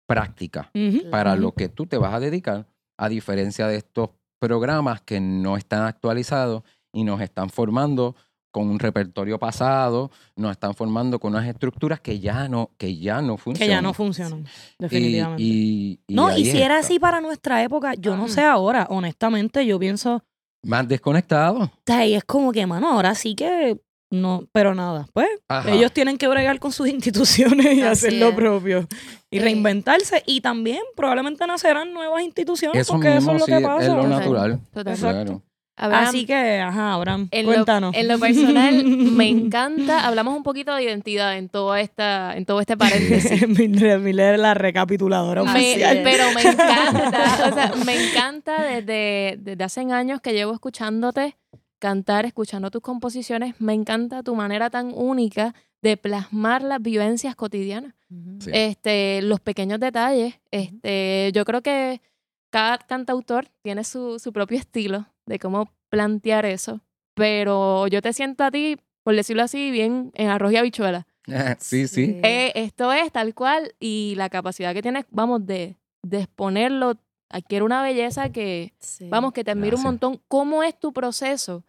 práctica para lo que tú te vas a dedicar, a diferencia de estos programas que no están actualizados y nos están formando con un repertorio pasado, nos están formando con unas estructuras que ya no, que ya no Que funcionan. ya no funcionan, definitivamente. Y, y no, y si era así para nuestra época, yo no Ujú. sé ahora, honestamente, yo pienso, Más desconectado. o sea, y es como que, mano, ahora sí que no, pero nada, pues Ajá. ellos tienen que bregar con sus instituciones y Así hacer lo es. propio y reinventarse y también probablemente nacerán nuevas instituciones Eso porque mismo eso es lo sí, que pasa. es lo natural. Exacto. Claro. Abraham, Así que, ajá, Abraham, en lo, cuéntanos. en lo personal, me encanta. Hablamos un poquito de identidad en toda esta, en todo este paréntesis. Miller, Miller, la recapituladora Me- pero me encanta, o sea, me encanta desde, desde hace años que llevo escuchándote cantar, escuchando tus composiciones, me encanta tu manera tan única de plasmar las vivencias cotidianas. Sí. Este, los pequeños detalles. Este, yo creo que cada cantautor tiene su, su propio estilo de cómo plantear eso, pero yo te siento a ti, por decirlo así, bien en arroz y habichuela. sí, sí. Eh, esto es tal cual y la capacidad que tienes, vamos, de, de exponerlo adquiere una belleza que, Sí. vamos, que te admiro un montón. ¿Cómo es tu proceso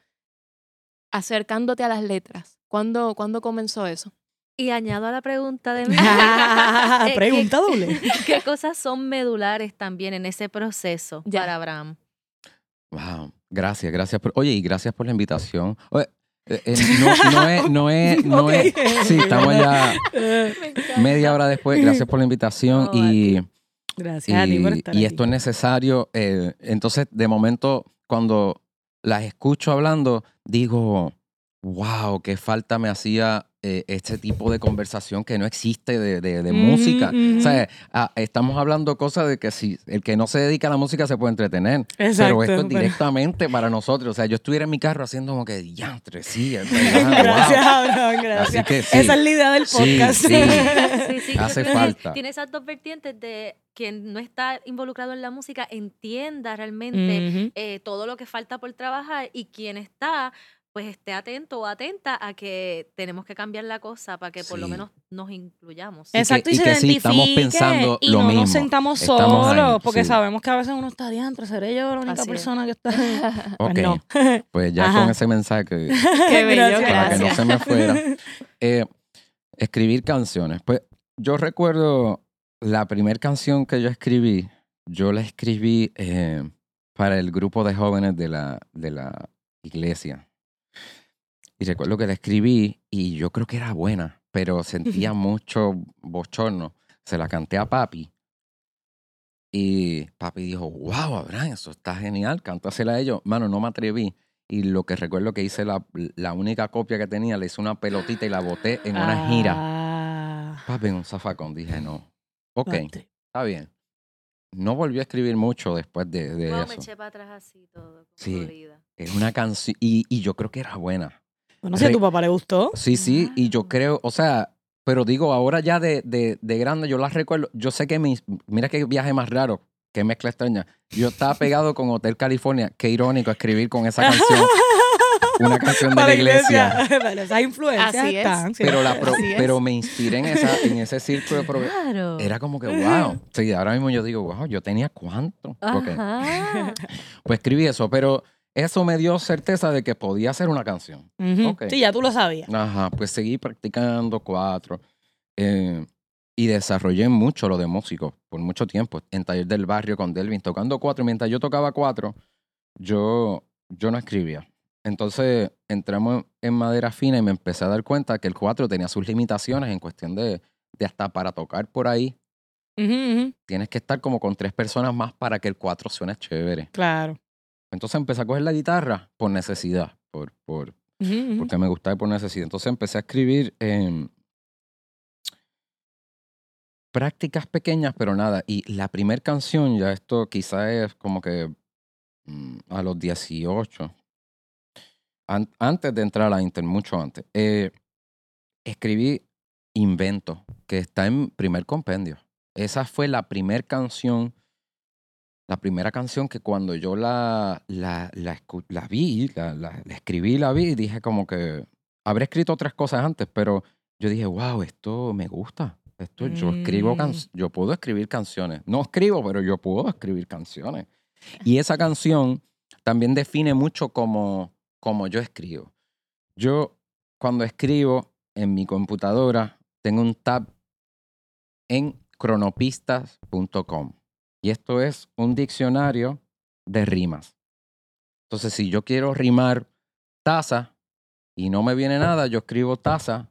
acercándote a las letras? ¿Cuándo, ¿cuándo comenzó eso? Y añado a la pregunta de mí. eh, Pregunta doble. ¿Qué cosas son medulares también en ese proceso Ya. para Abraham? Wow. Gracias, gracias. Por, oye, y gracias por la invitación. Oye, eh, eh, no, no es, no es, no es. Sí, estamos ya media hora después. Gracias por la invitación. Y, Gracias a ti por y, estar y aquí. esto es necesario. eh, entonces, de momento, cuando las escucho hablando, digo, wow, qué falta me hacía eh, este tipo de conversación que no existe de, de- de Ujú, música. O sea, ah, estamos hablando cosas de que si el que no se dedica a la música se puede entretener. Exacto. Pero esto es pero- directamente para nosotros. O sea, yo estuviera en mi carro haciendo como que diantre, sí. es verdad, Gracias, wow". Abraham, gracias. Así que sí. Esa es la idea del podcast. sí. Sí, Hace falta. Tiene esas dos vertientes de quien no está involucrado en la música entienda realmente eh, todo lo que falta por trabajar y quien está, pues esté atento o atenta a que tenemos que cambiar la cosa para que por lo Sí. menos nos incluyamos. que- Exacto, y, y se que sí, estamos pensando y lo no mismo. nos sentamos Estamos ahí, solos, porque sí. sabemos que a veces uno está diantre, seré yo la única Así es. persona que está... Ok, Pues no. pues ya Ajá. con ese mensaje que- Qué bello, Gracias. para que no gracias. se me fuera. Eh, escribir canciones. Pues yo recuerdo la primera canción que yo escribí, yo la escribí eh, para el grupo de jóvenes de la, de la iglesia. Y recuerdo que la escribí y yo creo que era buena, pero sentía mucho bochorno. Se la canté a papi. Y papi dijo, wow, Abraham, eso está genial, cántasela a ellos. Mano, no me atreví. Y lo que recuerdo que hice la, la única copia que tenía, le hice una pelotita y la boté en una gira. Ah, Papi, en un zafacón. Dije, no. Ok, está bien. No volví a escribir mucho después de, de Wow, me eso. eché para atrás así todo. Sí. colorida. Es una canción, y, y yo creo que era buena. Bueno, si a tu papá le gustó. Sí, sí, y yo Wow. creo, o sea, pero digo, ahora ya de, de, de grande, yo las recuerdo. Yo sé que mi, mira qué viaje más raro, qué mezcla extraña. Yo estaba pegado con Hotel California, qué irónico escribir con esa canción, una canción de la iglesia. Pero esas influencias Así es. están. sí. Pero, la pro- Así es. pero me inspiré en, esa, en ese círculo de pro- Claro. Era como que, wow. Sí, ahora mismo yo digo, wow, yo tenía cuánto. Porque, pues escribí eso, pero eso me dio certeza de que podía ser una canción. Sí, ya tú lo sabías. Ajá, pues seguí practicando cuatro eh, y desarrollé mucho lo de músico por mucho tiempo. En taller del barrio con Delvin, tocando cuatro. Mientras yo tocaba cuatro, yo, yo no escribía. Entonces entramos en madera fina y me empecé a dar cuenta que el cuatro tenía sus limitaciones en cuestión de, de hasta para tocar por ahí. Tienes que estar como con tres personas más para que el cuatro suene chévere. Claro. Entonces empecé a coger la guitarra por necesidad, por, por, porque me gustaba y por necesidad. Entonces empecé a escribir em, prácticas pequeñas, pero nada. Y la primera canción, ya esto quizá es como que mm, a los 18, an- antes de entrar a la Inter, mucho antes, eh, escribí Invento, que está en primer compendio. Esa fue la primera canción la primera canción que cuando yo la, la, la, la vi, la, la- la escribí, la vi, dije como que habré escrito otras cosas antes, pero yo dije, wow, esto me gusta. Esto, yo escribo Mm. canciones, yo puedo escribir canciones. No escribo, pero yo puedo escribir canciones. Y esa canción también define mucho como, como yo escribo. Yo cuando escribo en mi computadora tengo un tab en cronopistas.com. Y esto es un diccionario de rimas. Entonces, si yo quiero rimar taza y no me viene nada, yo escribo taza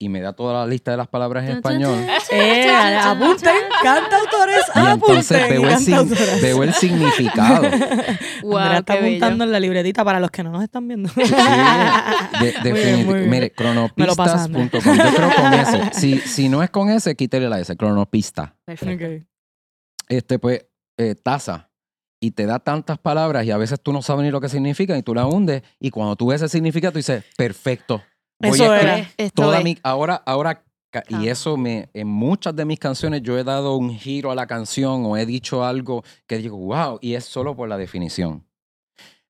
y me da toda la lista de las palabras en español. Eh, apunten, cantautores, Y entonces apunten. veo el, sin- veo el significado. Wow, Andrea está qué bello. apuntando en la libretita para los que no nos están viendo. Sí, de- Muy bien, muy bien. Mire, cronopistas.com. Yo creo con S. Si, si no es con S, quítele la S, cronopista. Perfecto. Ok. Este, pues, eh, taza. Y te da tantas palabras y a veces tú no sabes ni lo que significan y tú la hundes. Y cuando tú ves ese significado, tú dices, perfecto. Voy Eso a era. toda mi, ahora, ahora, ca- Ah. y eso me, en muchas de mis canciones yo he dado un giro a la canción o he dicho algo que digo, wow, y es solo por la definición.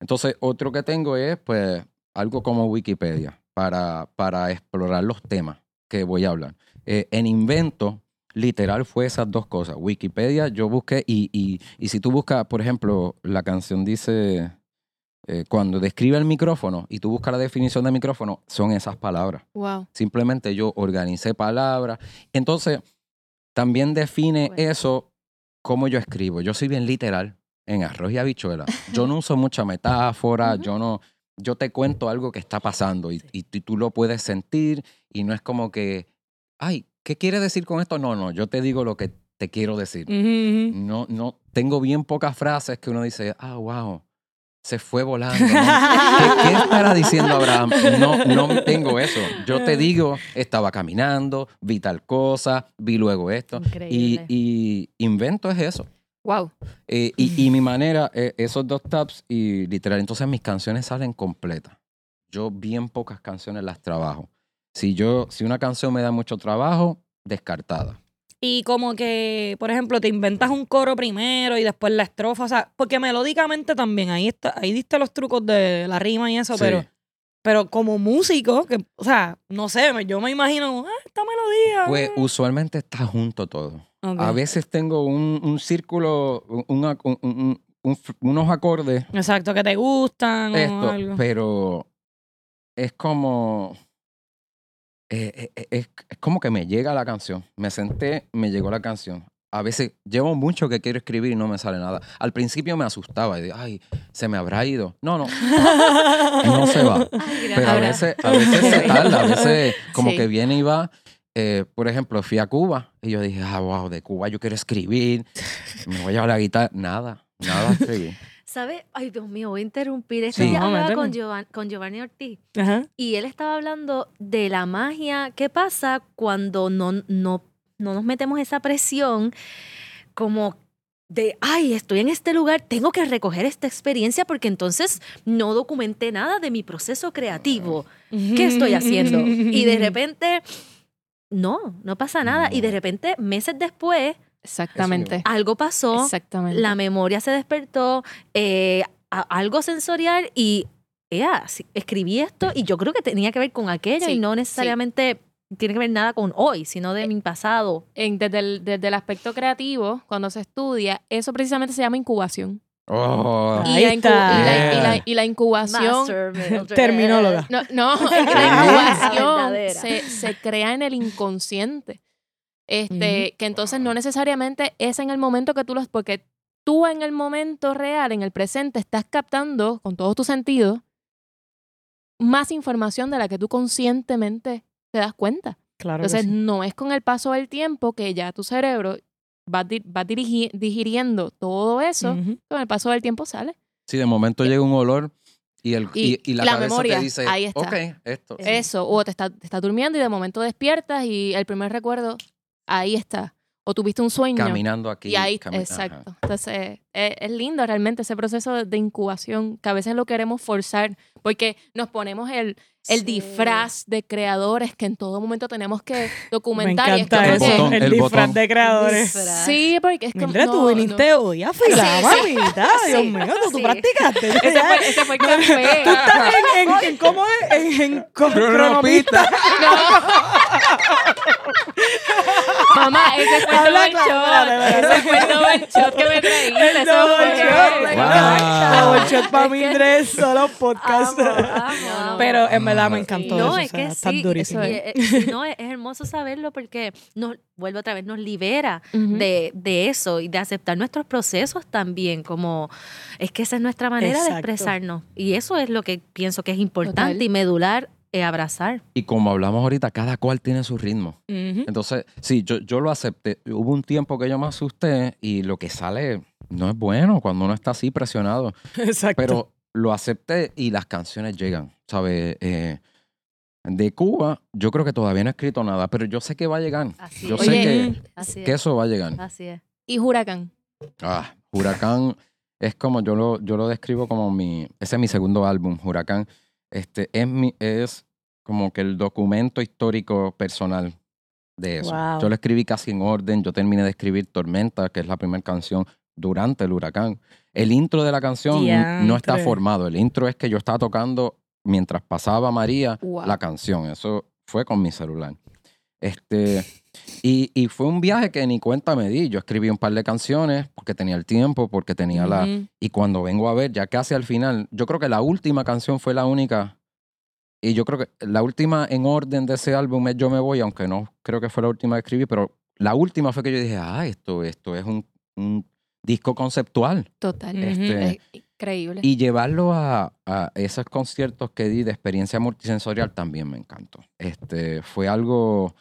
Entonces, otro que tengo es, pues, algo como Wikipedia para, para explorar los temas que voy a hablar. Eh, en Invento, literal, fue esas dos cosas. Wikipedia, yo busqué, y, y, y si tú buscas, por ejemplo, la canción dice, eh, cuando describe el micrófono y tú buscas la definición de micrófono, son esas palabras. Wow. Simplemente yo organicé palabras. Entonces, también define Bueno. eso cómo yo escribo. Yo soy bien literal en arroz y habichuela. Yo no uso mucha metáfora, yo no, yo te cuento algo que está pasando y, y tú- tú lo puedes sentir y no es como que, ay, ¿qué quiere decir con esto? No, no, yo te digo lo que te quiero decir. No, no, tengo bien pocas frases que uno dice, ah, wow, se fue volando. ¿no? ¿Qué, qué estará diciendo Abraham? No, no tengo eso. Yo te digo, estaba caminando, vi tal cosa, vi luego esto. Y, Increíble. y invento es eso. Wow. Eh, y, y mi manera, eh, esos dos tabs y literal, entonces mis canciones salen completas. Yo bien pocas canciones las trabajo. Si yo, si una canción me da mucho trabajo, descartada. Y como que, por ejemplo, te inventas un coro primero y después la estrofa, o sea, porque melódicamente también, ahí está, ahí diste los trucos de la rima y eso, Sí. pero, pero como músico, que, o sea, no sé, yo me imagino, ah, esta melodía. Pues ah". usualmente está junto todo. A veces tengo un, un círculo, un- unos acordes, Exacto, que te gustan o algo. pero es como. Eh, eh, eh, es, es como que me llega la canción. Me senté, me llegó la canción. A veces llevo mucho que quiero escribir y no me sale nada. Al principio me asustaba y dije, ay, se me habrá ido. No, no, no se va. Ay, Pero a veces, a veces se tarda, a veces como Sí. que viene y va. Eh, por ejemplo, fui a Cuba y yo dije, ah, wow, de Cuba yo quiero escribir, me voy a llevar la guitarra. Nada, nada escribí. ¿Sabe? Ay, Dios mío, voy a interrumpir. Este Sí. día hablaba con, Giovanni Ortiz Ajá. y él estaba hablando de la magia. ¿Qué pasa cuando no, no, no nos metemos esa presión como de, ay, estoy en este lugar, tengo que recoger esta experiencia porque entonces no documenté nada de mi proceso creativo. ¿Qué estoy haciendo? Y de repente, no, no pasa nada. Y de repente, meses después, Exactamente. algo pasó, Exactamente. la memoria se despertó, eh, a- algo sensorial y escribí esto y yo creo que tenía que ver con aquello Sí, y no sí. necesariamente tiene que ver nada con hoy, sino de mi pasado. En- desde, el, desde el aspecto creativo, cuando se estudia, eso precisamente se llama incubación. Oh, Y Ahí la, incu- y la- y la- Yeah. y la incubación. Terminóloga. No, La incubación se crea en el inconsciente. Este, que entonces no necesariamente es en el momento que tú los, porque tú en el momento real, en el presente, estás captando con todos tus sentidos más información de la que tú conscientemente te das cuenta. Claro. Entonces, sí. no es con el paso del tiempo que ya tu cerebro va, di- va dirigi- digiriendo todo eso, Ujú. con el paso del tiempo sale. Sí, de momento llega un olor y, el, y, Y y la, la cabeza memoria, te dice, ahí está. ok, esto. sí". Eso, o te estás está durmiendo y de momento despiertas y el primer recuerdo, ahí está. o tuviste un sueño. Caminando aquí. y ahí, cami- ajá. exacto. Entonces, es, es lindo realmente ese proceso de incubación que a veces lo queremos forzar porque nos ponemos el, el Sí. disfraz de creadores que en todo momento tenemos que Me documentar. y es encanta como El que- eso. botón, el el disfraz botón. de creadores. Disfraz. Sí, porque es como. Mira, no, tú no. viniste hoy a filar, Sí, sí. mamita. Dios Sí, mío, tú, tú practicaste. Ese fue, ese fue el café. Tú estás en, en, en ¿cómo es? En, en cronomista. Mamá, ese fue el double claro, shot. Ese fue el double shot que me trajiste. Shot. Wow. Shot para mí, Andrés, solo podcast. Amo, amo, amo. Pero en verdad me encantó No, eso. es o sea, que sí, durísimo. y, eh, no, es, es hermoso saberlo porque nos, vuelvo otra vez, nos libera de, de eso y de aceptar nuestros procesos también, como es que esa es nuestra manera Exacto. de expresarnos. Y eso es lo que pienso que es importante Total. y medular, eh, abrazar. Y como hablamos ahorita, cada cual tiene su ritmo. Entonces, sí, yo, yo lo acepté. Hubo un tiempo que yo me asusté y lo que sale no es bueno cuando uno está así presionado. Exacto. Pero lo acepté y las canciones llegan, ¿sabes? Eh, de Cuba, yo creo que todavía no he escrito nada, pero yo sé que va a llegar. Así Yo es. sé Oye, que, Así que es. eso va a llegar. Así es. Y Huracán. Ah, Huracán es como yo lo, yo lo describo como mi. Ese es mi segundo álbum, Huracán. Este es mi, es como que el documento histórico personal de eso. Wow. Yo lo escribí casi en orden. Yo terminé de escribir Tormenta, que es la primera canción durante el huracán. El intro de la canción n- no está formado. El intro es que yo estaba tocando mientras pasaba María Wow. la canción. Eso fue con mi celular. Este, y, y fue un viaje que ni cuenta me di. Yo escribí un par de canciones porque tenía el tiempo, porque tenía la... Ujú. Y cuando vengo a ver, ya casi al final, yo creo que la última canción fue la única. Y yo creo que la última en orden de ese álbum es Yo me voy, aunque no creo que fue la última que escribí, pero la última fue que yo dije, ah, esto, esto es un, un disco conceptual. Total. Este, Es increíble. y llevarlo a, a esos conciertos que di de experiencia multisensorial también me encantó. Este, fue algo,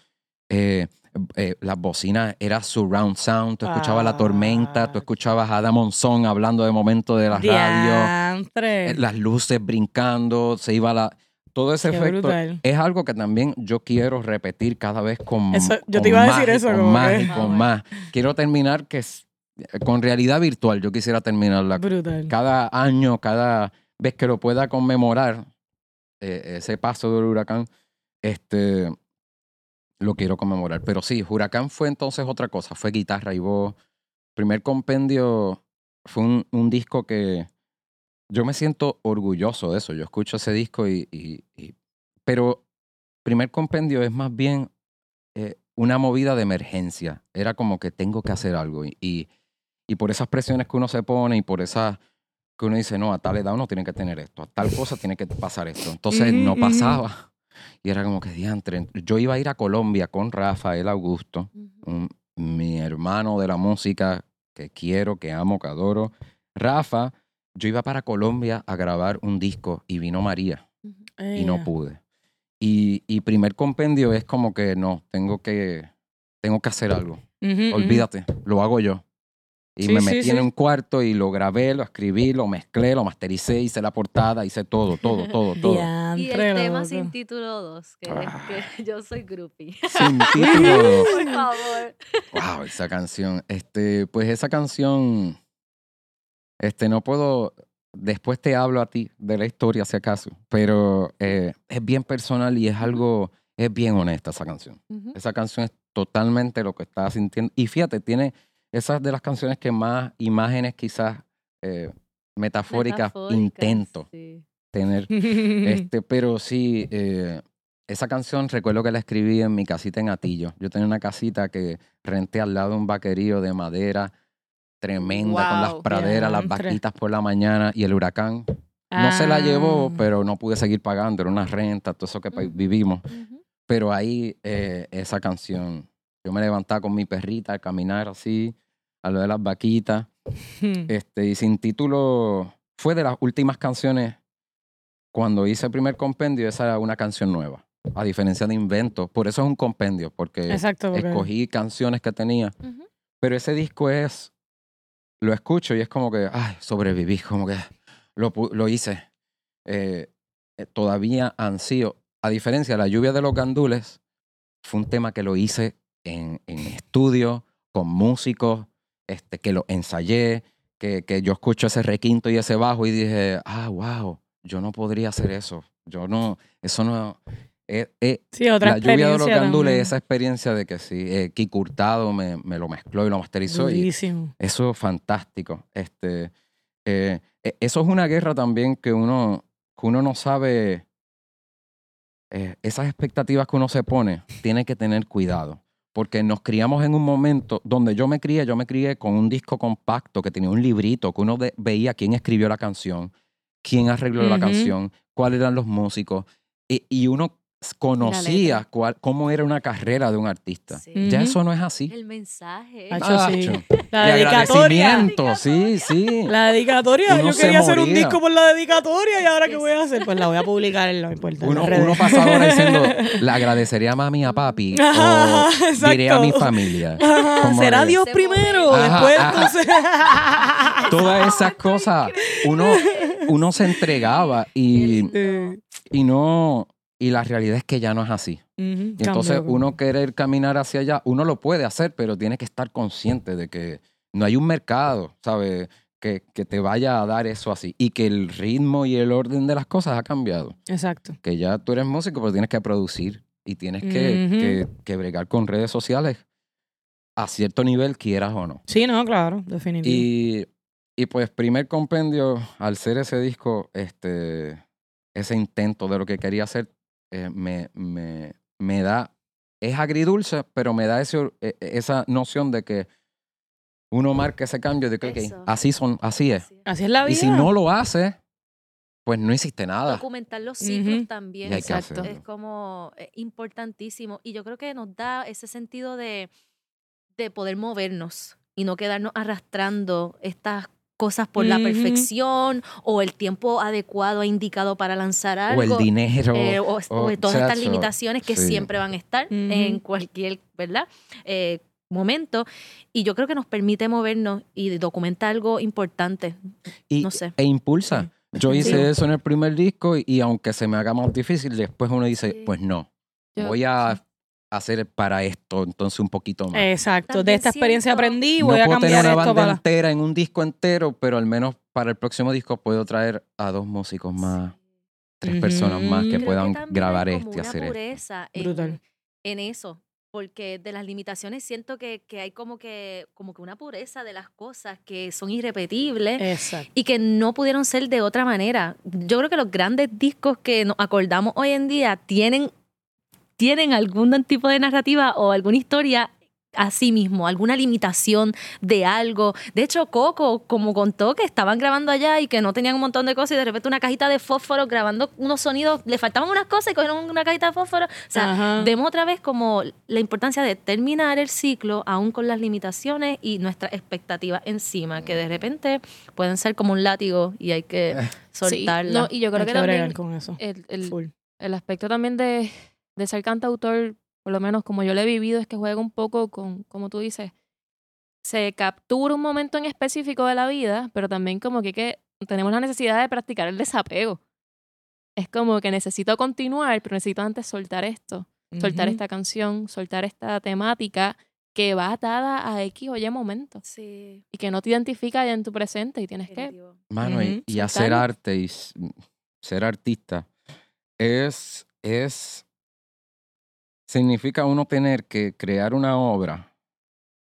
eh, eh, las bocinas era surround sound, tú escuchabas la tormenta, tú Ah. escuchabas a Ada Monzón hablando de momento de la radio, Diantre. eh, las luces brincando, se iba la... Todo ese Qué efecto brutal. es algo que también yo quiero repetir cada vez con, Eso- yo con te iba a más decir y eso, con como más que- y con más. Quiero terminar que es- con realidad virtual. Yo quisiera terminarla Brutal. cada año, cada vez que lo pueda conmemorar, eh, ese paso del huracán, este, lo quiero conmemorar. Pero sí, huracán fue entonces otra cosa, fue guitarra y voz. Primer compendio fue un, un disco que yo me siento orgulloso de eso. Yo escucho ese disco y, y- y- pero primer compendio es más bien eh, una movida de emergencia. Era como que tengo que hacer algo y, y, y por esas presiones que uno se pone y por esas que uno dice, no, a tal edad uno tiene que tener esto, a tal cosa tiene que pasar esto. Entonces no pasaba. Y era como que diantre. Yo iba a ir a Colombia con Rafael Augusto, un- mi hermano de la música que quiero, que amo, que adoro. Rafa, yo iba para Colombia a grabar un disco y vino María y no pude. Y, y primer compendio es como que no, tengo que, tengo que hacer algo. Olvídate, lo hago yo. Y Sí, me sí, metí en sí. un cuarto y lo grabé, lo escribí, lo mezclé, lo mastericé, hice la portada, hice todo, todo, todo, todo. Y el tema loco. sin título 2, que, Ah. que yo soy groupie. Sin título. Por favor. Wow, esa canción. Este, pues esa canción, este, no puedo, después te hablo a ti de la historia si acaso, pero eh, es bien personal y es algo, es bien honesta esa canción. Ujú. Esa canción es totalmente lo que estaba sintiendo. Y fíjate, tiene esas de las canciones que más imágenes quizás eh, metafóricas, Metafóricas, intento sí. tener. Este, pero sí, eh, esa canción recuerdo que la escribí en mi casita en Atillo. Yo tenía una casita que renté al lado de un vaquerío de madera tremenda, con las praderas, las vaquitas por la mañana y el huracán. No se la llevó, Ah. pero no pude seguir pagando, era una renta, todo eso que vivimos. Pero ahí, eh, esa canción, yo me levantaba con mi perrita a caminar así, a lo de las vaquitas. Este, y sin título, fue de las últimas canciones. Cuando hice el primer compendio, esa era una canción nueva, a diferencia de Invento. Por eso es un compendio, porque Exacto. porque- escogí canciones que tenía. Pero ese disco es, lo escucho y es como que, ay, sobreviví, como que lo, lo hice. Eh, eh, todavía ansío. A diferencia de la lluvia de los gandules, fue un tema que lo hice en, en estudio, con músicos, este, que lo ensayé, que, que yo escucho ese requinto y ese bajo y dije, ah, wow, yo no podría hacer eso. Yo no, eso no... eh, eh, Sí, otra la lluvia de los gandules, esa experiencia de que sí, eh, Kiko Hurtado me, me lo mezcló y lo masterizó. Y eso es fantástico. Este, eh, eso es una guerra también que uno, que uno no sabe. eh, esas expectativas que uno se pone, tiene que tener cuidado. Porque nos criamos en un momento donde yo me crié, yo me crié con un disco compacto que tenía un librito, que uno veía quién escribió la canción, quién arregló la canción, cuáles eran los músicos. Y, y uno conocía cuál- cómo era una carrera de un artista. Sí. Ya eso no es así. El mensaje. Hacho, sí. La Y dedicatoria. agradecimiento, sí, sí. La dedicatoria. Uno Yo quería hacer un disco por la dedicatoria y ahora qué voy a hacer? Pues la voy a publicar en lo importante. Uno, uno pasa ahora diciendo, le agradecería a mami y a papi Ajá, o diré a mi familia. Ajá, ¿Será Dios primero? momento. Después, Ajá, entonces. Todas esas cosas, uno, uno se entregaba y, y no, y la realidad es que ya no es así. Y entonces uno querer caminar hacia allá, uno lo puede hacer, pero tiene que estar consciente de que no hay un mercado, ¿sabes? Que, que te vaya a dar eso así. Y que el ritmo y el orden de las cosas ha cambiado. Exacto. que ya tú eres músico, pero tienes que producir y tienes que, que- que bregar con redes sociales a cierto nivel, quieras o no. Sí, no, claro, definitivo. Y, y pues primer compendio, al ser ese disco, este, ese intento de lo que quería hacer, eh, me, me, me da, es agridulce, pero me da ese, e- e- esa noción de que uno marca ese cambio de que, así son, así es. Sí. Así es la vida. Y si no lo hace, pues no hiciste nada. Documentar los ciclos también. Exacto. Es como eh, importantísimo. Y yo creo que nos da ese sentido de, de poder movernos y no quedarnos arrastrando estas cosas por la perfección o el tiempo adecuado e indicado para lanzar algo. O el dinero. eh, o, o o, todas estas chacho, limitaciones que sí. siempre van a estar en cualquier, ¿verdad? Eh, momento. Y yo creo que nos permite movernos y documentar algo importante. y, no sé. E impulsa. Yo hice Sí. eso en el primer disco y, y aunque se me haga más difícil, después uno dice, Sí. pues no, Yo- voy a hacer para esto entonces un poquito más. Exacto. de esta experiencia siento- aprendí y no voy a puedo tener una esto banda para. entera en un disco entero, pero al menos para el próximo disco puedo traer a dos músicos más, tres personas más que Creo puedan grabar este y una hacer esto. en, Brutal. en eso. Porque de las limitaciones siento que, que hay como que, como que una pureza de las cosas que son irrepetibles Exacto. y que no pudieron ser de otra manera. Yo creo que los grandes discos que nos acordamos hoy en día tienen, tienen algún tipo de narrativa o alguna historia a sí mismo, alguna limitación de algo. De hecho, Coco, como contó que estaban grabando allá y que no tenían un montón de cosas y de repente una cajita de fósforo grabando unos sonidos, le faltaban unas cosas y cogieron una cajita de fósforo. O sea, Ajá. vemos otra vez como la importancia de terminar el ciclo aún con las limitaciones y nuestras expectativas encima, que de repente pueden ser como un látigo y hay que Sí, soltarla. no, y yo creo Hay que que bregar también con eso. el, el aspecto también de, de ser cantautor, por lo menos como yo lo he vivido, es que juega un poco con, como tú dices, se captura un momento en específico de la vida, pero también como que, que tenemos la necesidad de practicar el desapego. Es como que necesito continuar, pero necesito antes soltar esto, soltar Ujú. esta canción, soltar esta temática que va atada a X o Y momento Sí, y que no te identifica ya en tu presente y tienes que. Mano, y- y, hacer arte y ser artista es, es, significa uno tener que crear una obra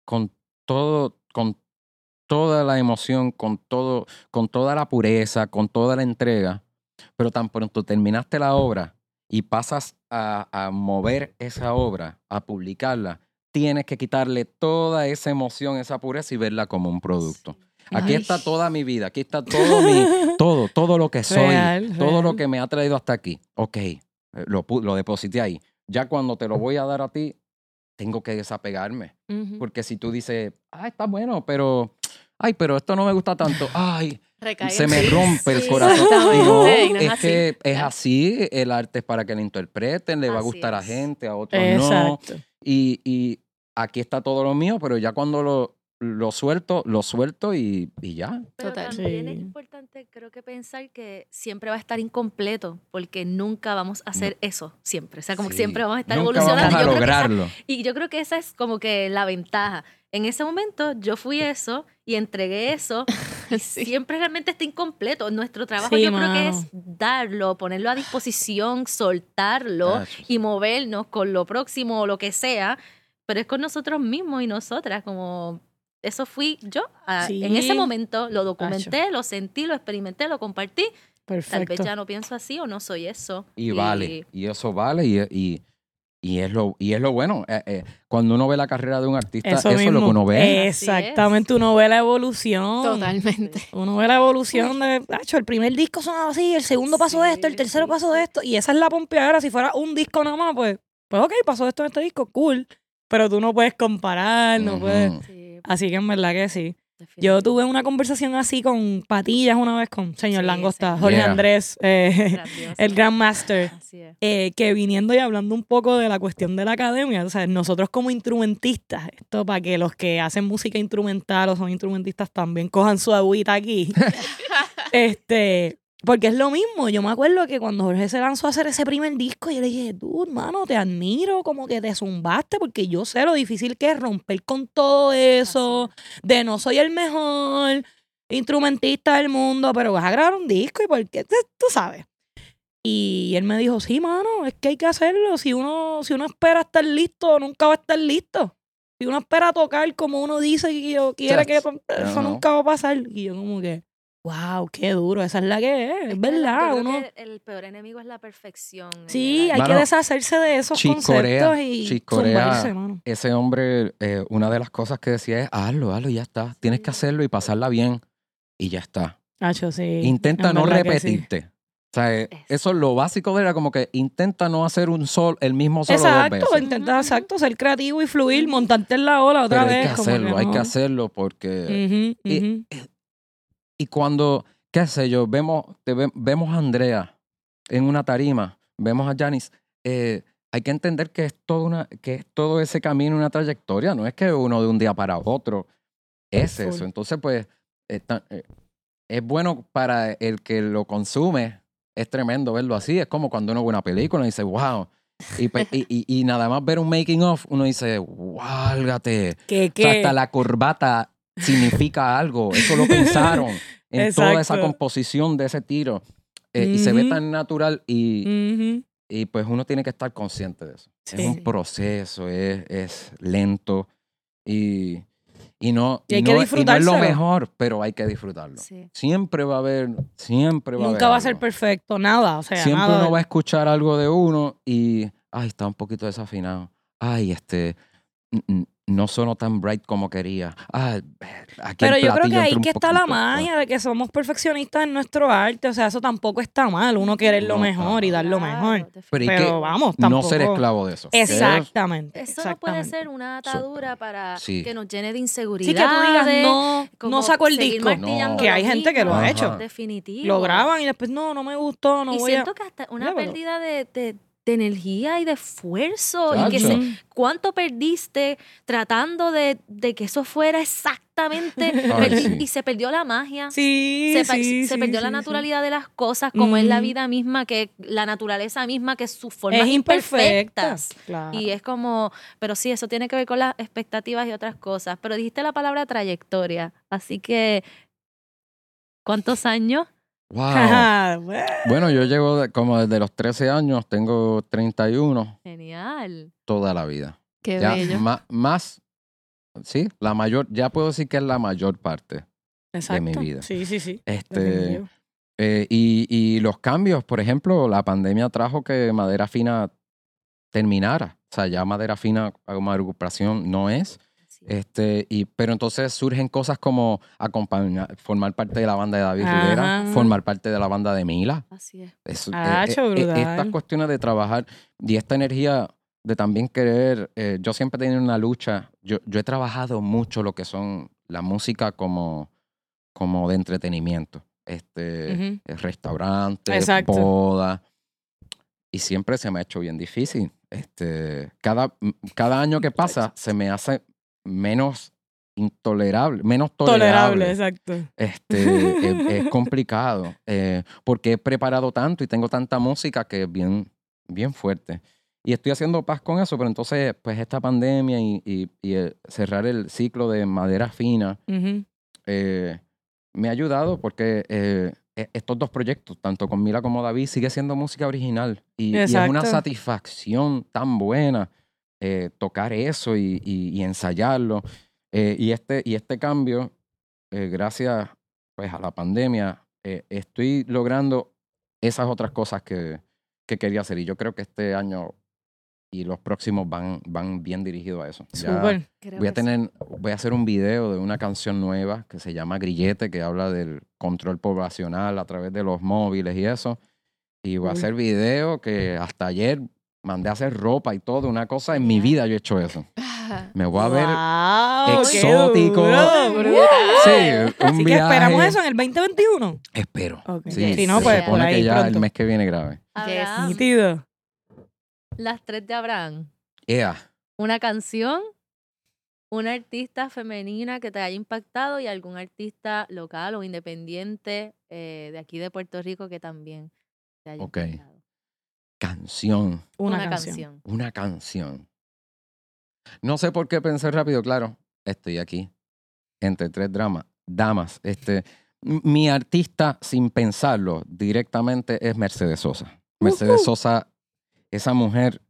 con todo, con toda la emoción, con todo, con toda la pureza, con toda la entrega, pero tan pronto terminaste la obra y pasas a, a mover esa obra, a publicarla, tienes que quitarle toda esa emoción, esa pureza y verla como un producto. Aquí Ay. está toda mi vida, aquí está todo mi, todo, todo lo que soy, Real, todo lo que me ha traído hasta aquí. Ok, eh, lo, lo deposité ahí. Ya cuando te lo voy a dar a ti, tengo que desapegarme. Porque si tú dices, ah, está bueno, pero, ay, pero esto no me gusta tanto, ay, se me sí. rompe el Sí, corazón. Y no, no es es así. que es Ya. así, el arte es para que lo interpreten, le va a gustar a es. gente, a otros no. Y, y aquí está todo lo mío, pero ya cuando lo, lo suelto, lo suelto y, y ya. Pero Total. también es Sí. importante, creo que pensar que siempre va a estar incompleto, porque nunca vamos a hacer eso, siempre. O sea, como que Sí. siempre vamos a estar Nunca evolucionando. Vamos a Yo creo que esa- lograrlo. y yo creo que esa es como que la ventaja. En ese momento yo fui eso y entregué eso. Y Sí. siempre realmente está incompleto. Nuestro trabajo Sí, yo creo que mano. es darlo, ponerlo a disposición, soltarlo y movernos con lo próximo o lo que sea. Pero es con nosotros mismos y nosotras, como eso fui yo. a- En ese Sí. momento lo documenté, lo sentí, lo experimenté, lo compartí. Tal vez Perfecto. ya no pienso así o no soy eso. Y vale, y eso vale, y, y, y es, lo, y es lo bueno. Eh, eh, cuando uno ve la carrera de un artista, eso, es lo que uno ve. Exactamente, uno ve la evolución. Totalmente. Uno ve la evolución de, "Acho, el primer disco sonaba así, el segundo pasó Sí, esto, el tercero sí, pasó sí. esto, y esa es la pompeadera. Si fuera un disco nada más, pues, pues ok, pasó esto en este disco, cool. Pero tú no puedes comparar, no puedes. Sí, Así que en verdad que sí. Yo tuve una conversación así con Patillas una vez con señor Sí, Langosta, sí. Jorge Yeah. Andrés, eh, el Grandmaster. Así es. eh, que viniendo y hablando un poco de la cuestión de la academia, o sea, nosotros como instrumentistas, esto para que los que hacen música instrumental o son instrumentistas también cojan su agüita aquí, este, porque es lo mismo, yo me acuerdo que cuando Jorge se lanzó a hacer ese primer disco, yo le dije, dude, mano, te admiro, como que te zumbaste, porque yo sé lo difícil que es romper con todo eso, de no soy el mejor instrumentista del mundo, pero vas a grabar un disco y porque tú sabes. Y él me dijo, sí, mano, es que hay que hacerlo. Si uno, si uno espera estar listo, nunca va a estar listo. Si uno espera tocar como uno dice que yo quiere que eso nunca va a pasar. Y yo como que, wow, qué duro, esa es la que es, es que verdad. yo creo Uno, que el peor enemigo es la perfección. sí, hay que deshacerse de esos Chick conceptos y Chick Corea, zumbarse, mano. Ese hombre, eh, una de las cosas que decía es, hazlo, hazlo y ya está. Tienes que hacerlo y pasarla bien y ya está. Nacho, sí. Intenta en no que sí. repetirte. O sea, eh, Eso. es lo básico de era como que intenta no hacer un sol, el mismo solo dos Exacto, veces. intenta, exacto, ser creativo y fluir, montarte en la ola otra Pero hay vez. que como hacerlo, hay que no. hacerlo porque... Ujú, y- ujú. Y cuando, qué sé yo, vemos, te ve- vemos a Andrea en una tarima, vemos a Janis, eh, hay que entender que es, todo una, que es todo ese camino, una trayectoria, no es que uno de un día para otro es eso. Entonces, pues, es, tan- eh, es bueno para el que lo consume, es tremendo verlo así, es como cuando uno ve una película y dice, wow. Y, pues, y, y- y nada más ver un making of, uno dice, válgate. O sea, que, hasta la corbata significa algo. Eso lo pensaron en toda esa composición de ese tiro. Eh, Y se ve tan natural y, y pues uno tiene que estar consciente de eso. Es un proceso, es, es lento y, y no, Y hay que no, es- y no es lo mejor, pero hay que disfrutarlo. Sí. Siempre va a haber, siempre va a Nunca haber va a ser perfecto, nada, o sea, Siempre nada. uno va a escuchar algo de uno y, ay, está un poquito desafinado. Ay, este, no sonó tan bright como quería. Ah, aquí Pero yo creo que ahí que está la magia de que somos perfeccionistas en nuestro arte, o sea, eso tampoco está mal, uno querer lo No, mejor y dar lo mejor. Pero, vamos, no ser esclavo de eso. Exactamente. Eso no puede ser una atadura para Sí. que nos llene de Sí, inseguridad. que tú digas, no, no saco el disco. No. Que hay gente que lo ha hecho. Definitivo. Lo graban y después, no, no me gustó, no y voy a... siento que hasta una pérdida de, de- de energía y de esfuerzo. Y que se. ¿Cuánto perdiste tratando de, de que eso fuera exactamente? Ay, perdi- sí. Y se perdió la magia. Sí, se, pa- sí, se sí, perdió sí, la sí. naturalidad de las cosas, como es la vida misma, que la naturaleza misma, que sus formas Es imperfecta. imperfectas. Claro. Y es como, pero sí, eso tiene que ver con las expectativas y otras cosas. Pero dijiste la palabra trayectoria, así que, ¿cuántos años? Wow. Bueno. yo llevo de- como desde los 13 años, tengo 31 Genial. toda la vida. Qué Ya bello. ma- más, sí, la mayor, ya puedo decir que es la mayor parte. Exacto. mi vida. Sí, sí, sí. Este, definitivo. eh, y, y los cambios, por ejemplo, la pandemia trajo que madera fina terminara. O sea, ya madera fina como agrupación no es. Sí. Este, y, pero entonces surgen cosas como acompañar, formar parte de la banda de David Ajá. Rivera, formar parte de la banda de Mila. Así es. Ah, eh, cho, eh, eh, brutal. estas cuestiones de trabajar y esta energía de también querer, eh, yo siempre he tenido una lucha, yo, yo he trabajado mucho lo que son la música como, como de entretenimiento, este, Ujú. eh, restaurantes, bodas, y siempre se me ha hecho bien difícil. Este, cada, cada año que pasa se me hace menos intolerable, menos tolerable. Tolerable, exacto. Este, es, es complicado eh, porque he preparado tanto y tengo tanta música que es bien, bien fuerte. Y estoy haciendo paz con eso, pero entonces, pues esta pandemia y, y- y, eh, cerrar el ciclo de madera fina eh, me ha ayudado porque eh, e- estos dos proyectos, tanto con Mila como David, sigue siendo música original. Y, y es una satisfacción tan buena eh, tocar eso y, y- y ensayarlo. Eh, y, este, y este cambio, eh, gracias pues, a la pandemia, eh, estoy logrando esas otras cosas que, que quería hacer. Y yo creo que este año y los próximos van, van bien dirigidos a eso. Ya- Voy a tener, voy a hacer un video de una canción nueva que se llama Grillete, que habla del control poblacional a través de los móviles y eso. Y voy a hacer video que hasta ayer mandé a hacer ropa y todo, una cosa. En mi vida yo he hecho eso. Me voy a ver. Wow, exótico. duro. Sí, un Así que viaje. esperamos eso en el 2021. Espero. Sí, Si no, se pues, supone por ahí que ya pronto. el mes que viene grave. Nítido. las tres de Abraham. Ea, Una canción, una artista femenina que te haya impactado y algún artista local o independiente eh, de aquí de Puerto Rico que también te haya impactado. Canción. Una, canción. Una canción. No sé por qué pensé rápido, claro. Estoy aquí. Entre tres dramas. Damas. Este, mi artista, sin pensarlo directamente, es Mercedes Sosa. Mercedes Ujú. Sosa, esa mujer,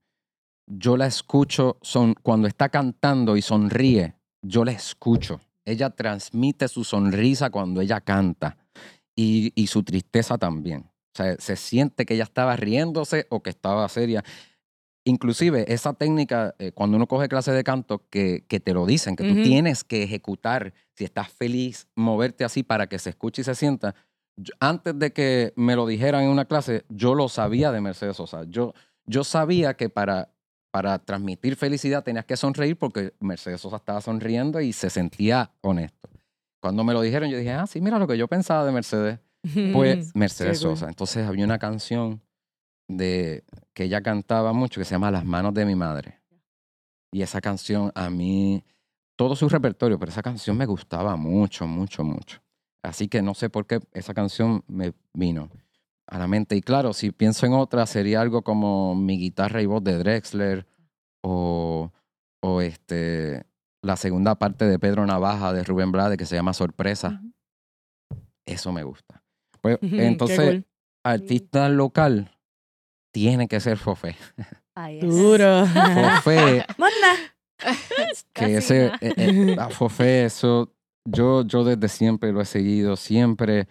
yo la escucho son, cuando está cantando y sonríe, yo la escucho. Ella transmite su sonrisa cuando ella canta y, y su tristeza también. O sea, se siente que ella estaba riéndose o que estaba seria. Inclusive esa técnica, eh, cuando uno coge clase de canto, que, que te lo dicen, que tú tienes que ejecutar, si estás feliz, moverte así para que se escuche y se sienta. Yo- antes de que me lo dijeran en una clase, yo lo sabía de Mercedes Sosa. Yo, yo sabía que para, para transmitir felicidad tenías que sonreír porque Mercedes Sosa estaba sonriendo y se sentía honesto. Cuando me lo dijeron, yo dije, ah, sí, mira lo que yo pensaba de Mercedes. Pues Mercedes. Sosa. Entonces había una canción de que ella cantaba mucho que se llama Las manos de mi madre. Y esa canción a mí, todo su repertorio, pero esa canción me gustaba mucho, mucho, mucho. Así que no sé por qué esa canción me vino a la mente. Y claro, si pienso en otra, sería algo como mi guitarra y voz de Drexler o, o este, la segunda parte de Pedro Navaja de Rubén Blades que se llama Sorpresa. Eso me gusta. Pues entonces, cool. artista local tiene que ser Fofé. Es. Duro. Fofé, Manda. que ese, eh, eh, a Fofé, eso, yo, yo desde siempre lo he seguido, siempre.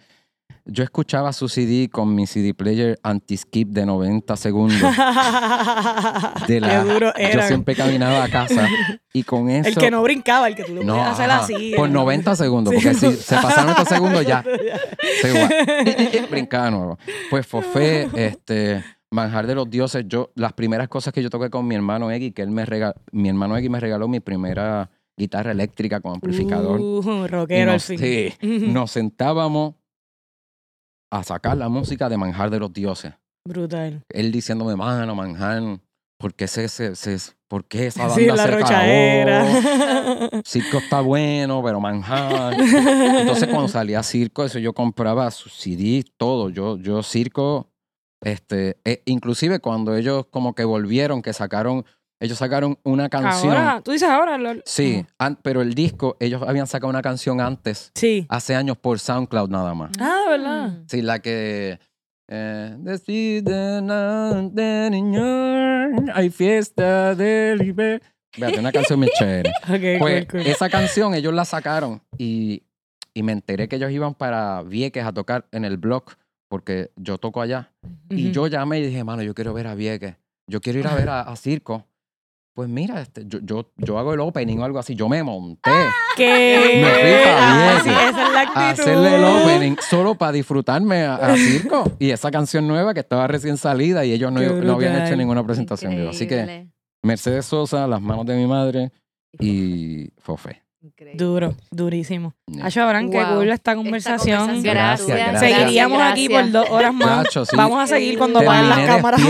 Yo escuchaba su CD con mi CD player anti-skip de 90 segundos. De la, Qué duro yo era. siempre caminaba a casa y con eso... El que no brincaba, el que tú lo No, podías hacer así. por ¿no? 90 segundos, Sí, porque si no. se pasaron estos segundos ya, se va. brincaba nuevo. Pues Fofé, este, Manjar de los Dioses, yo, las primeras cosas que yo toqué con mi hermano Eggy, que él me regaló, mi hermano Eggy me regaló mi primera guitarra eléctrica con amplificador. Uh, rockero al nos, fin. sí, nos sentábamos a sacar la música de Manjar de los Dioses. Brutal. Él diciéndome, mano, Manjar, ¿por qué, se, se, se- ¿por qué esa banda Sí, la se rochaera. Circo está bueno, pero Manjar... Entonces, cuando salía Circo, eso yo compraba sus CDs, todo. Yo, yo Circo, este, e- inclusive cuando ellos como que volvieron, que sacaron, ellos sacaron una canción. Ahora, tú dices ahora. lo- Sí, an- pero el disco, ellos habían sacado una canción antes, Sí. hace años por SoundCloud nada más. Ah, de verdad. Mm. Sí, la que... Eh, Decide na- de niño, hay fiesta de libre. Fíjate, una canción muy chévere. Ok, Pues cool, cool. esa canción ellos la sacaron y, y me enteré que ellos iban para Vieques a tocar en el blog porque yo toco allá. Y Ujú. yo llamé y dije, mano, yo quiero ver a Vieques. Yo quiero ir a ver a, a Circo. Pues mira, este, yo, yo, yo hago el opening o algo así. Yo me monté ¿Qué? Me fui pa' Ah, sí, esa es la actitud. a hacerle el opening solo para disfrutarme a, a Circo. Y esa canción nueva que estaba recién salida y ellos no, no habían hecho ninguna presentación. Así que Mercedes Sosa, Las manos de mi madre y Fofé. Increíble. Duro, durísimo. Acho, Abraham, qué Wow. cool esta Esta conversación. Gracias, gracias. Seguiríamos aquí por dos horas más. Chacho, sí. Vamos a seguir cuando vayan las cámaras.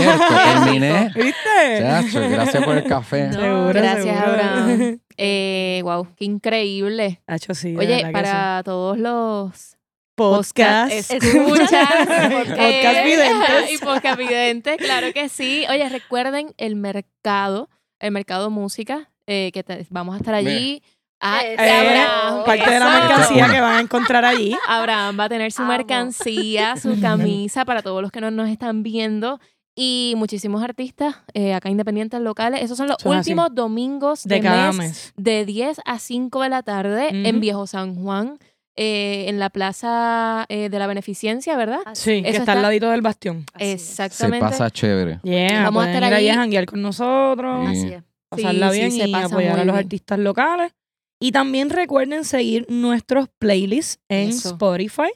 terminé. ¿Viste? Chacho, gracias por el café. No, Seguro, Gracias, seguro. Abraham. Eh, wow, qué increíble. Hacho, sí, Oye, para todos los podcast, escuchas, podcast eh, videntes. y podcast videntes, claro que sí. Oye, recuerden el mercado, el mercado música, eh, que te- vamos a estar allí. Ah, Eso. Eh, Abraham, parte de la eso. mercancía que van a encontrar allí. Abraham va a tener su Amo. mercancía, su camisa para todos los que no nos están viendo. Y muchísimos artistas eh, acá independientes locales. Esos son los Eso es así. últimos domingos de, De cada mes, mes. de 10 a 5 de la tarde en. Viejo San Juan, eh, en la Plaza eh, de la Beneficencia, ¿verdad? Sí, que Eso está al está- ladito del bastión. Así es. Se Exactamente. pasa chévere. Yeah, Vamos a estar allí a janguear con nosotros, Sí. Así es. pasarla Sí, sí, bien se y apoyar a los bien. artistas locales. Y también recuerden seguir nuestros playlists en Eso. Spotify.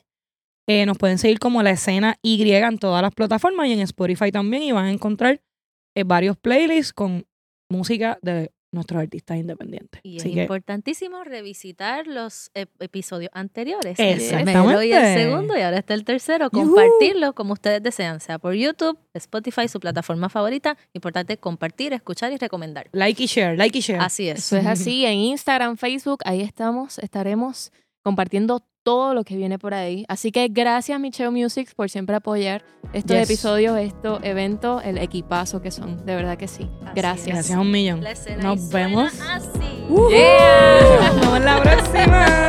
Eh, nos pueden seguir como la escena Y en todas las plataformas y en Spotify también. Y van a encontrar eh, varios playlists con música de nuestros artistas independientes. Y es Así que, importantísimo revisitar los ep- episodios anteriores. Exactamente. Y el segundo, y ahora está el tercero. Compartirlo como ustedes desean, sea por YouTube, Spotify, su plataforma favorita. Importante compartir, escuchar y recomendar. like y share, like y share. Así es. Eso es así. En Instagram, Facebook, ahí estamos, estaremos compartiendo todo lo que viene por ahí. Así que gracias Michelle Music por siempre apoyar estos episodios, estos eventos, el equipazo que son, de verdad que sí. Gracias. Gracias a un millón. Nos vemos. Así. Uh Nos vemos la próxima.